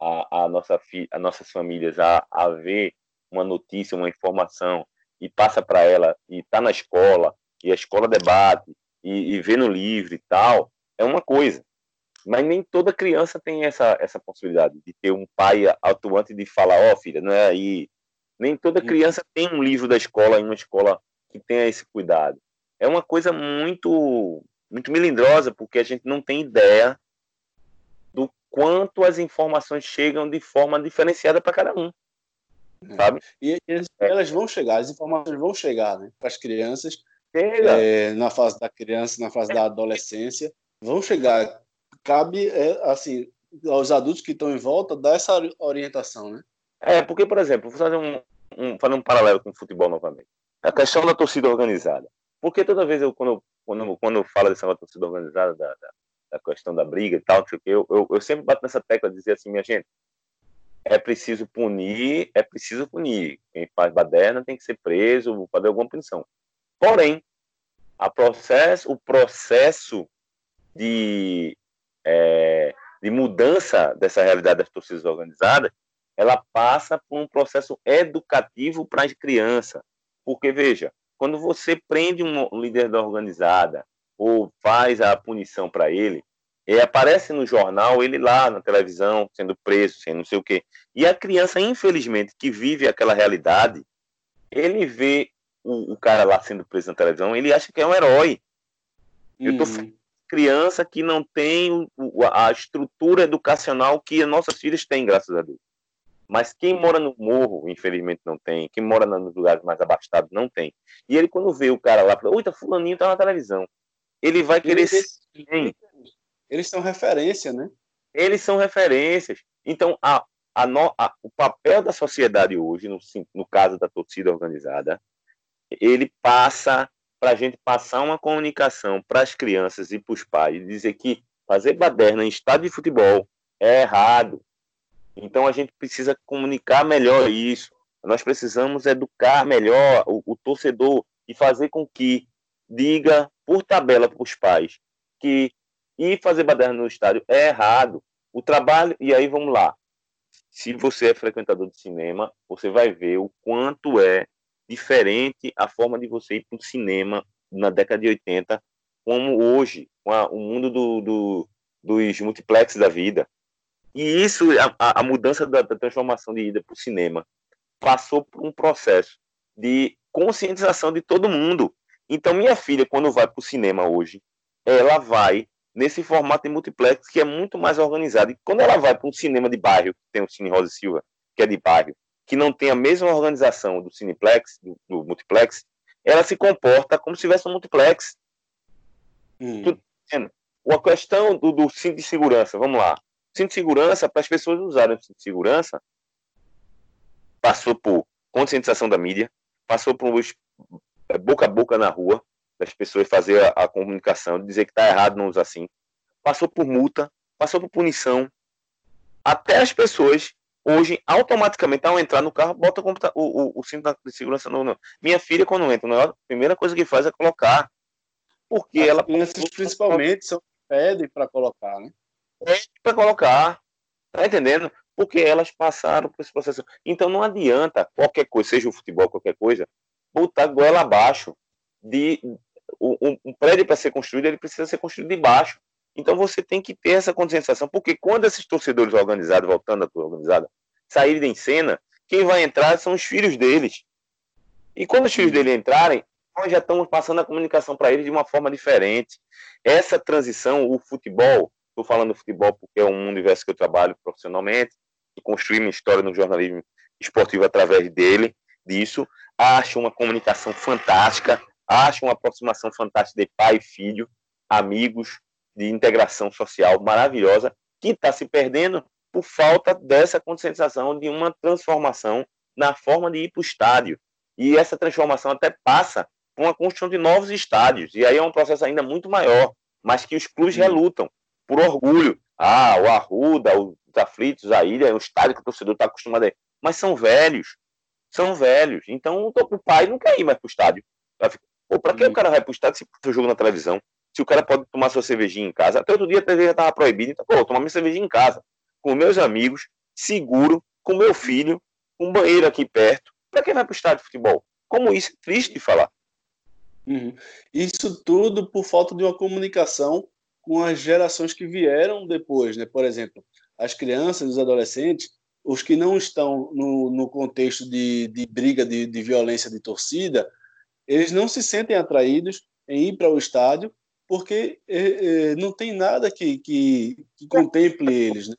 a, a, nossa fi, a nossas famílias a, a ver uma notícia, uma informação e passa para ela e está na escola e a escola debate e, e vê no livro e tal, é uma coisa. Mas nem toda criança tem essa, essa possibilidade de ter um pai atuante de falar, ó oh, filha, não é aí. Nem toda uhum. criança tem um livro da escola em uma escola que tenha esse cuidado. É uma coisa muito muito melindrosa, porque a gente não tem ideia quanto as informações chegam de forma diferenciada para cada um. É. Sabe? E elas vão chegar, as informações vão chegar né, para as crianças, é, na fase da criança, na fase da adolescência, vão chegar. Cabe, é, assim, aos adultos que estão em volta dar essa orientação, né? É, porque, por exemplo, vou fazer um, um, fazer um paralelo com o futebol novamente. A questão da torcida organizada. Porque toda vez eu, quando, quando, quando eu falo dessa torcida organizada, da, da, da, questão da briga e tal, eu, eu, eu sempre bato nessa tecla de dizer assim, minha gente, é preciso punir, é preciso punir. Quem faz baderna tem que ser preso, fazer alguma punição. Porém, a o processo de, é, de mudança dessa realidade das torcidas organizadas, ela passa por um processo educativo para as crianças. Porque, veja, quando você prende um líder da organizada ou faz a punição para ele, e aparece no jornal ele lá na televisão sendo preso, sendo não sei o quê. E a criança, infelizmente, que vive aquela realidade, ele vê o, o cara lá sendo preso na televisão, ele acha que é um herói. Uhum. Eu tô uhum. criança que não tem a estrutura educacional que nossas filhas têm, graças a Deus. Mas quem mora no morro, infelizmente, não tem. Quem mora nos lugares mais abastados, não tem. E ele, quando vê o cara lá, fala, oi, tá fulaninho, tá na televisão. Ele vai querer eles, eles são referência, né? Eles são referências. Então, a, a, no, a, o papel da sociedade hoje, no, no caso da torcida organizada, ele passa para a gente passar uma comunicação para as crianças e para os pais, dizer que fazer baderna em estádio de futebol é errado. Então a gente precisa comunicar melhor isso. Nós precisamos educar melhor o, o torcedor e fazer com que diga por tabela para os pais que ir fazer baderna no estádio é errado. O trabalho, e aí vamos lá. Se você é frequentador de cinema, você vai ver o quanto é diferente a forma de você ir para o cinema na década de 80, como hoje, a, o mundo do, do, dos multiplex da vida. E isso, a, a mudança da, da transformação de ida para o cinema, passou por um processo de conscientização de todo mundo. Então, minha filha, quando vai para o cinema hoje, ela vai nesse formato de multiplex que é muito mais organizado. E quando ela vai para um cinema de bairro, que tem o Cine Rosa Silva, que é de bairro, que não tem a mesma organização do Cineplex, do, do multiplex, ela se comporta como se tivesse um multiplex. Hum. a questão do, do cinto de segurança, vamos lá. Cinto de segurança, para as pessoas usarem o cinto de segurança, passou por conscientização da mídia, passou por boca a boca na rua, das pessoas fazer a, a comunicação, dizer que está errado não usar assim. Passou por multa, passou por punição. Até as pessoas, hoje, automaticamente, ao entrar no carro, bota o, o, o cinto de segurança no, no. Minha filha, quando entra, no, a primeira coisa que faz é colocar. Porque as ela. Crianças, principalmente, são pedem para colocar, né? Pede para colocar. Tá entendendo? Porque elas passaram por esse processo. Então não adianta qualquer coisa, seja o futebol, qualquer coisa, botar goela abaixo de um, um prédio para ser construído, ele precisa ser construído de baixo. Então você tem que ter essa conscientização, porque quando esses torcedores organizados, voltando à tua organizada, saírem em cena, quem vai entrar são os filhos deles. E quando os filhos dele entrarem, nós já estamos passando a comunicação para eles de uma forma diferente. Essa transição, o futebol, estou falando do futebol porque é um universo que eu trabalho profissionalmente, e construí minha história no jornalismo esportivo através dele, disso. Acho uma comunicação fantástica, acho uma aproximação fantástica de pai e filho, amigos, de integração social maravilhosa, que está se perdendo por falta dessa conscientização de uma transformação na forma de ir para o estádio. E essa transformação até passa para uma construção de novos estádios. E aí é um processo ainda muito maior, mas que os clubes relutam por orgulho. Ah, o Arruda, os aflitos, a ilha, é um estádio que o torcedor está acostumado a ir. Mas são velhos. São velhos. Então o pai não quer ir mais para o estádio. Para que o cara vai para o estádio se o jogo na televisão? Se o cara pode tomar sua cervejinha em casa. Até outro dia a TV já estava proibido. Então, pô, tomar minha cervejinha em casa. Com meus amigos, seguro, com meu filho, com um banheiro aqui perto. Para que vai para o estádio de futebol? Como isso é triste de falar. Uhum. Isso tudo por falta de uma comunicação com as gerações que vieram depois, né? Por exemplo, as crianças, os adolescentes, os que não estão no, no contexto de, de briga, de, de violência de torcida, eles não se sentem atraídos em ir para o estádio porque é, é, não tem nada que, que, que contemple eles. Né?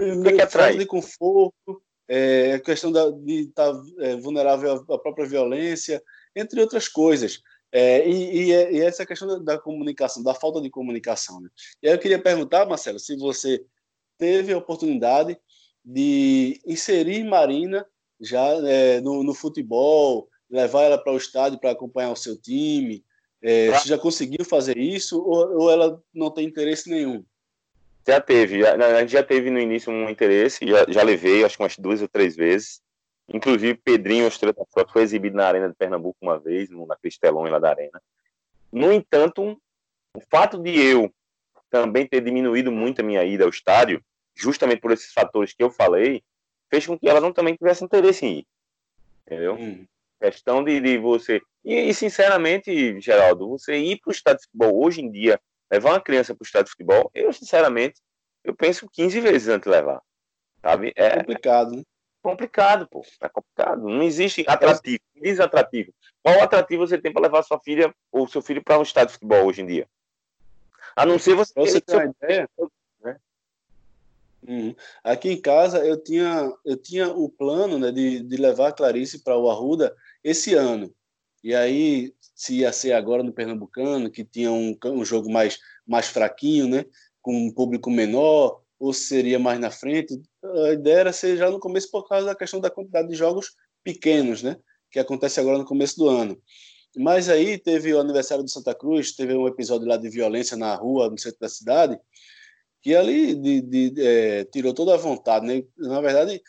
O que, é de conforto, é, a questão da, de estar tá, é, vulnerável à própria violência, entre outras coisas. É, e, e, e, essa questão da, da, comunicação, da falta de comunicação. Né? E aí eu queria perguntar, Marcelo, se você teve a oportunidade de inserir Marina já é, no, no, futebol, levar ela para o estádio para acompanhar o seu time. É, você já conseguiu fazer isso ou, ou, ela não tem interesse nenhum? Já teve, já, a gente já teve no início um interesse, já, já levei, acho que umas duas ou três vezes. Inclusive, Pedrinho Estrela foi exibido na Arena de Pernambuco uma vez, na Cristelão lá da Arena. No entanto, o fato de eu também ter diminuído muito a minha ida ao estádio, justamente por esses fatores que eu falei, fez com que ela não também tivesse interesse em ir. Entendeu? Hum. Questão de, de você. E, e, sinceramente, Geraldo, você ir para o estádio de futebol hoje em dia, levar uma criança para o estádio de futebol, eu, sinceramente, eu penso 15 vezes antes de levar. Sabe? É complicado, né? complicado, pô. É complicado. Não existe atrativo, desatrativo. Qual atrativo você tem para levar sua filha ou seu filho para um estádio de futebol hoje em dia? A não ser você. você ter uma ideia? Uhum. Aqui em casa eu tinha, eu tinha o plano né, de, de levar a Clarice para o Arruda esse ano. E aí, se ia ser agora no Pernambucano, que tinha um, um jogo mais, mais fraquinho, né, com um público menor, ou seria mais na frente. A ideia era ser já no começo por causa da questão da quantidade de jogos pequenos, né? Que acontece agora no começo do ano. Mas aí teve o aniversário do Santa Cruz, teve um episódio lá de violência na rua, no centro da cidade, que ali de, de, é, tirou toda a vontade, né? Na verdade,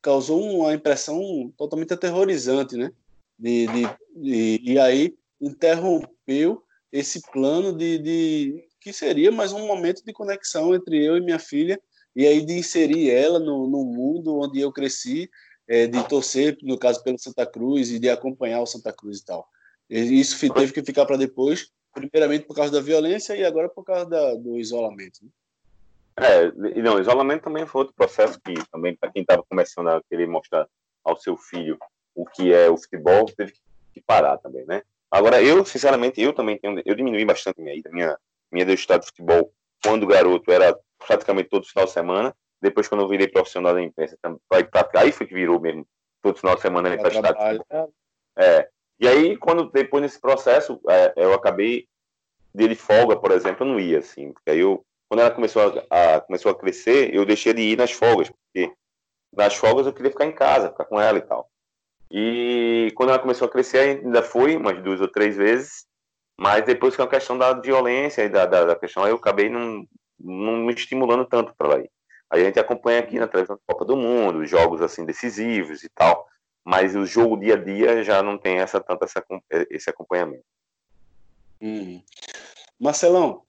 causou uma impressão totalmente aterrorizante, né? De, de e aí interrompeu esse plano de, de que seria mais um momento de conexão entre eu e minha filha, e aí de inserir ela no, no mundo onde eu cresci, é, de torcer, no caso, pelo Santa Cruz e de acompanhar o Santa Cruz e tal. E isso teve que ficar para depois, primeiramente por causa da violência e agora por causa da, do isolamento. Né? É, não, isolamento também foi outro processo que também para quem estava começando a querer mostrar ao seu filho o que é o futebol, teve que parar também, né? Agora, eu, sinceramente, eu também tenho, eu diminui bastante minha ida, minha, minha estado de futebol, quando garoto, era praticamente todo final de semana. Depois, quando eu virei profissional da imprensa, aí foi que virou mesmo, todo final de semana para estado de futebol. É. E aí, quando depois nesse processo, é, eu acabei dele folga, por exemplo, eu não ia, assim, porque aí eu, quando ela começou a, a, começou a crescer, eu deixei de ir nas folgas, porque nas folgas eu queria ficar em casa, ficar com ela e tal. E quando ela começou a crescer, ainda fui umas duas ou três vezes, mas depois que a questão da violência e da, da, da questão, eu acabei não, não me estimulando tanto para lá. Aí a gente acompanha aqui na televisão da Copa do Mundo, jogos assim decisivos e tal, mas o jogo dia a dia já não tem essa tanto essa, esse acompanhamento. Hum. Marcelão,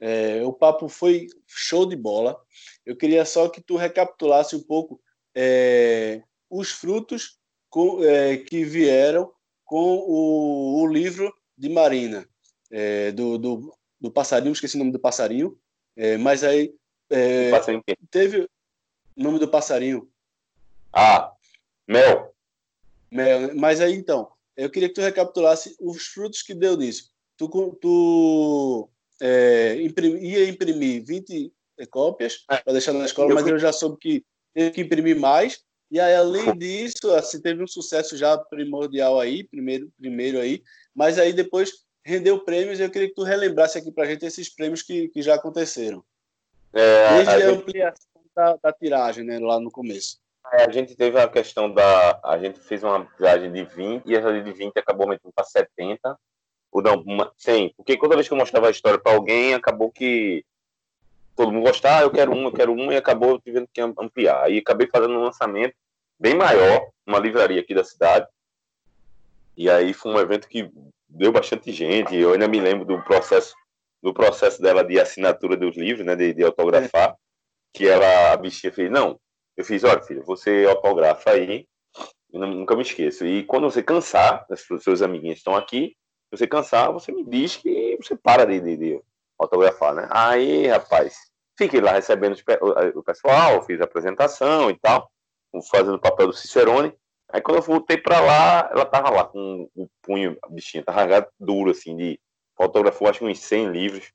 é, o papo foi show de bola. Eu queria só que tu recapitulasse um pouco é, os frutos com, é, que vieram com o, o livro de Marina é, do, do, do, passarinho, esqueci o nome do passarinho, é, mas aí é, passarinho teve o nome do passarinho. Ah, mel. Mel, mas aí então, eu queria que tu recapitulasse os frutos que deu nisso. Tu, tu é, ia imprimir 20 cópias é. para deixar na escola, mas eu já soube que teve que imprimir mais. E aí, além disso, assim, teve um sucesso já primordial aí, primeiro, primeiro aí, mas aí depois rendeu prêmios e eu queria que tu relembrasse aqui para a gente esses prêmios que, que já aconteceram. É, Desde a, a gente... ampliação da, da, tiragem, né, lá no começo. É, a gente teve a questão da. A gente fez uma tiragem de 20 e essa de 20 acabou aumentando para 70. Ou não, uma, sem. Porque toda vez que eu mostrava a história para alguém, acabou que todo mundo gostava, ah, eu quero um, eu quero um, e acabou tivendo que ampliar. Aí acabei fazendo um lançamento bem maior, uma livraria aqui da cidade. E aí foi um evento que deu bastante gente. Eu ainda me lembro do processo do processo dela de assinatura dos livros, né, de, de autografar, é. que ela, a bichinha fez, não, eu fiz, olha, filha, você autografa aí, eu nunca me esqueço. E quando você cansar, os seus amiguinhos estão aqui, se você cansar, você me diz que você para de, de, de autografar, né? Aí, rapaz, fiquei lá recebendo o pessoal, fiz a apresentação e tal, fazendo o papel do Cicerone. Aí quando eu voltei para lá, ela tava lá com o punho, a bichinha, tava duro, assim, de fotografou acho que uns 100 livros.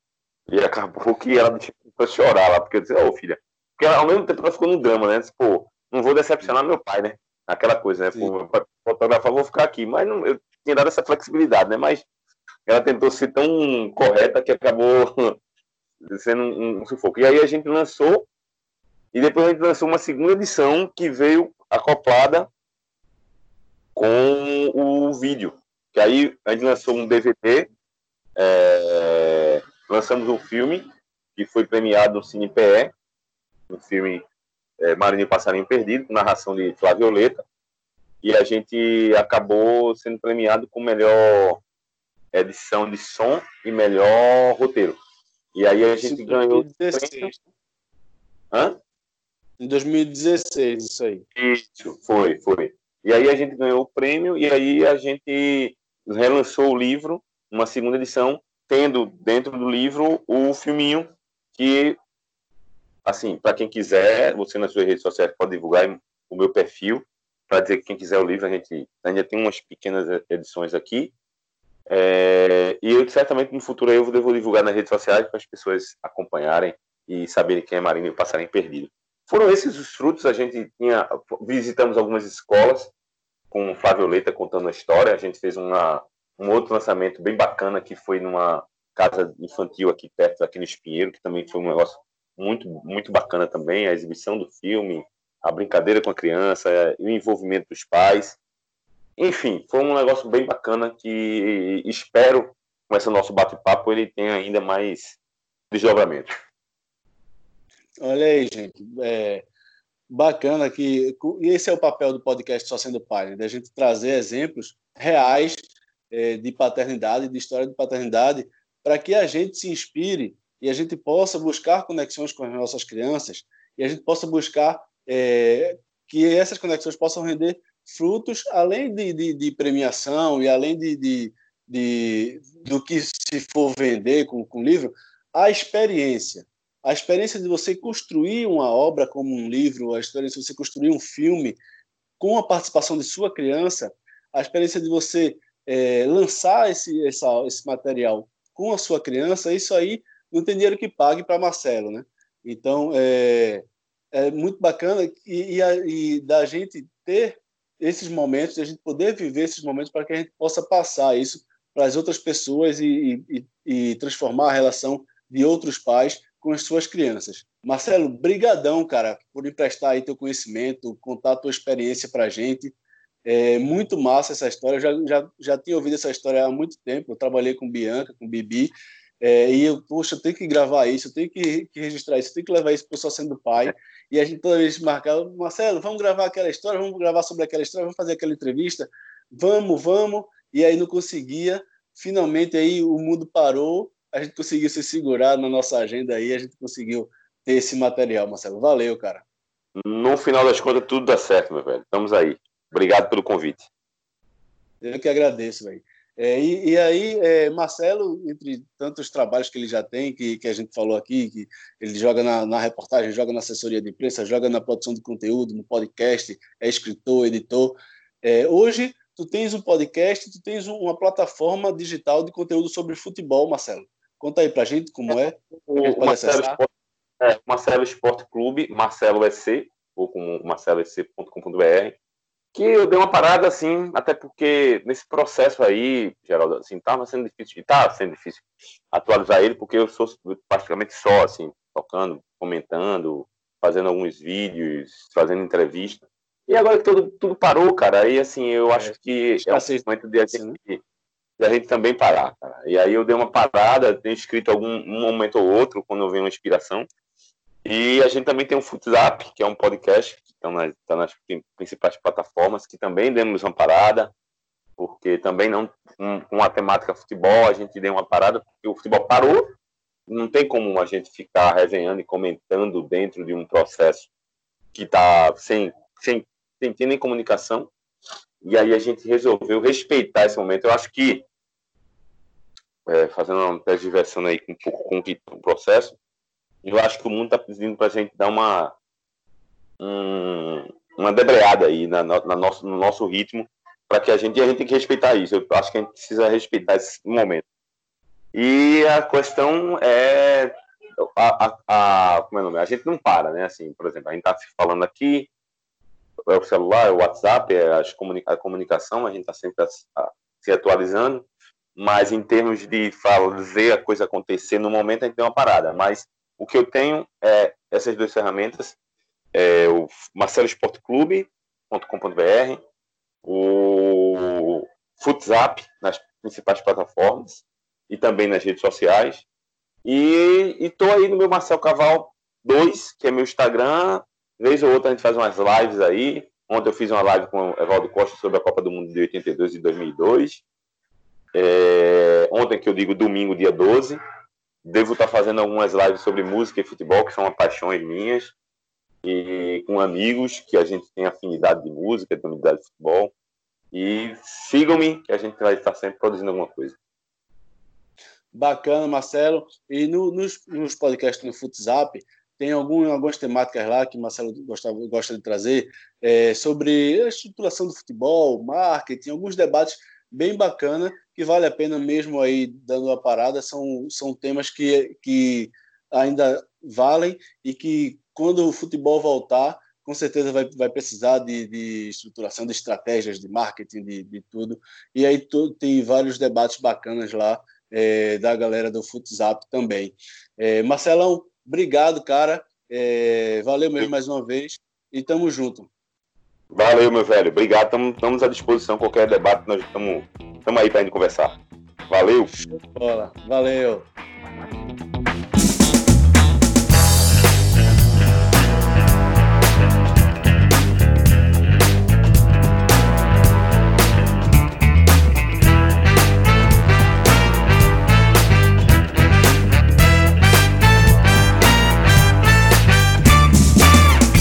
E acabou que ela começou a chorar lá, porque eu disse, ô oh, filha, porque ao mesmo tempo ela ficou no drama, né? Disse, pô, não vou decepcionar meu pai, né? Aquela coisa, né? Pô, fotografar, vou ficar aqui. Mas não, eu tinha dado essa flexibilidade, né? Mas ela tentou ser tão correta que acabou <laughs> sendo um, um sufoco. E aí a gente lançou, e depois a gente lançou uma segunda edição que veio acoplada com o vídeo. Que aí a gente lançou um DVD, é, lançamos um filme que foi premiado no Cine PE, um filme é, Marinho Passarinho Perdido, com narração de Flávio Violeta, e a gente acabou sendo premiado com melhor edição de som e melhor roteiro. E aí a gente ganhou. 2016. Hã? Em 2016, isso aí. Isso, foi, foi. E aí a gente ganhou o prêmio e aí a gente relançou o livro, uma segunda edição, tendo dentro do livro o filminho que, assim, para quem quiser, você nas suas redes sociais pode divulgar o meu perfil, para dizer que quem quiser o livro, a gente ainda tem umas pequenas edições aqui. É, e eu certamente no futuro eu vou divulgar nas redes sociais para as pessoas acompanharem e saberem quem é Marinho e o Passarinho Perdido. Foram esses os frutos. A gente tinha visitamos algumas escolas com Flávio Leita contando a história. A gente fez uma, um outro lançamento bem bacana que foi numa casa infantil aqui perto, aqui no Espinheiro, que também foi um negócio muito muito bacana também. A exibição do filme, a brincadeira com a criança, o envolvimento dos pais. Enfim, foi um negócio bem bacana que espero com esse nosso bate-papo ele tenha ainda mais desdobramento. Olha aí, gente. É bacana que e esse é o papel do podcast Só Sendo Pai, né? da gente trazer exemplos reais é, de paternidade, de história de paternidade, para que a gente se inspire e a gente possa buscar conexões com as nossas crianças e a gente possa buscar é, que essas conexões possam render frutos, além de, de, de premiação e além de, de, de, do que se for vender com o livro, a experiência. A experiência de você construir uma obra como um livro, a experiência de você construir um filme com a participação de sua criança, a experiência de você é, lançar esse, essa, esse material com a sua criança, isso aí não tem dinheiro que pague para Marcelo, né? Então, é, é muito bacana e, e, a, e da gente ter esses momentos, a gente poder viver esses momentos para que a gente possa passar isso para as outras pessoas e, e, e, transformar a relação de outros pais com as suas crianças. Marcelo, brigadão, cara, por emprestar aí teu conhecimento, contar tua experiência para a gente. É muito massa essa história. Eu já, já, já tinha ouvido essa história há muito tempo. Eu trabalhei com Bianca, com Bibi, é, e eu, poxa, eu tenho que gravar isso, eu tenho que, que registrar isso, eu tenho que levar isso para o Só Sendo Pai. E a gente toda vez marcava, Marcelo, vamos gravar aquela história, vamos gravar sobre aquela história, vamos fazer aquela entrevista, vamos, vamos. E aí não conseguia. Finalmente aí o mundo parou, a gente conseguiu se segurar na nossa agenda aí, a gente conseguiu ter esse material, Marcelo. Valeu, cara. No final das contas, tudo dá certo, meu velho. Estamos aí. Obrigado pelo convite. Eu que agradeço, velho. É, e, e, aí, é, Marcelo, entre tantos trabalhos que ele já tem, que, que a gente falou aqui, que ele joga na, na, reportagem, joga na assessoria de imprensa, joga na produção de conteúdo, no podcast, é escritor, editor. É, hoje, tu tens um podcast, tu tens uma plataforma digital de conteúdo sobre futebol, Marcelo. Conta aí pra gente como é. O, Marcelo, Sport, é, Marcelo Esporte Clube, Marcelo EC, ou com marceloec.com.br que eu dei uma parada assim, até porque nesse processo aí, Geraldo, assim, tava sendo difícil, tá sendo difícil atualizar ele, porque eu sou praticamente só, assim, tocando, comentando, fazendo alguns vídeos, fazendo entrevista. E agora que tudo, tudo parou, cara, aí assim, eu acho é, que é o momento de a gente da gente também parar, cara. E aí eu dei uma parada, tenho escrito algum um momento ou outro, quando eu venho uma inspiração. E a gente também tem um Futzap, que é um podcast que está nas, tá nas principais plataformas, que também demos uma parada, porque também não com a temática futebol, a gente deu uma parada, porque o futebol parou, não tem como a gente ficar resenhando e comentando dentro de um processo que está sem, sem, sem ter nem comunicação. E aí a gente resolveu respeitar esse momento. Eu acho que, é, fazendo uma transversão aí um pouco com o processo, eu acho que o mundo está pedindo para a gente dar uma, um, uma debreada aí na, na, nosso, no nosso ritmo, para que a gente, a gente tem que respeitar isso. Eu acho que a gente precisa respeitar esse momento. E a questão é a, a, a, como é o nome? A gente não para, né? Assim, por exemplo, a gente está falando aqui, é o celular, é o WhatsApp, é as a comunicação, a gente está sempre a, se atualizando, mas em termos de fazer a coisa acontecer, no momento a gente tem uma parada. Mas o que eu tenho é essas duas ferramentas, é o marcelosportclube.com.br, o Futzap nas principais plataformas e também nas redes sociais. E estou aí no meu Marcel Caval 2, que é meu Instagram. Vez ou outra a gente faz umas lives aí. Ontem eu fiz uma live com o Evaldo Costa sobre a Copa do Mundo de 82 e 2002. É, ontem, que eu digo domingo, dia 12. Devo estar tá fazendo algumas lives sobre música e futebol, que são paixões minhas. E com amigos que a gente tem afinidade de música, de afinidade de futebol. E sigam-me, que a gente vai estar sempre produzindo alguma coisa. Bacana, Marcelo. E no, nos, nos podcasts no Futzap, tem algum, algumas temáticas lá que Marcelo gostava, gosta de trazer é, sobre a estruturação do futebol, marketing, alguns debates bem bacana que vale a pena mesmo aí dando a parada. São, são temas que, que ainda valem e que quando o futebol voltar, com certeza vai, vai precisar de, de estruturação, de estratégias, de marketing, de, de tudo. E aí tu, tem vários debates bacanas lá é, da galera do Futzap também. É, Marcelão, obrigado, cara. É, valeu mesmo mais uma vez e tamo junto. Valeu, meu velho. Obrigado. Estamos à disposição. Qualquer debate, nós estamos aí para conversar. Valeu. Bola. Valeu.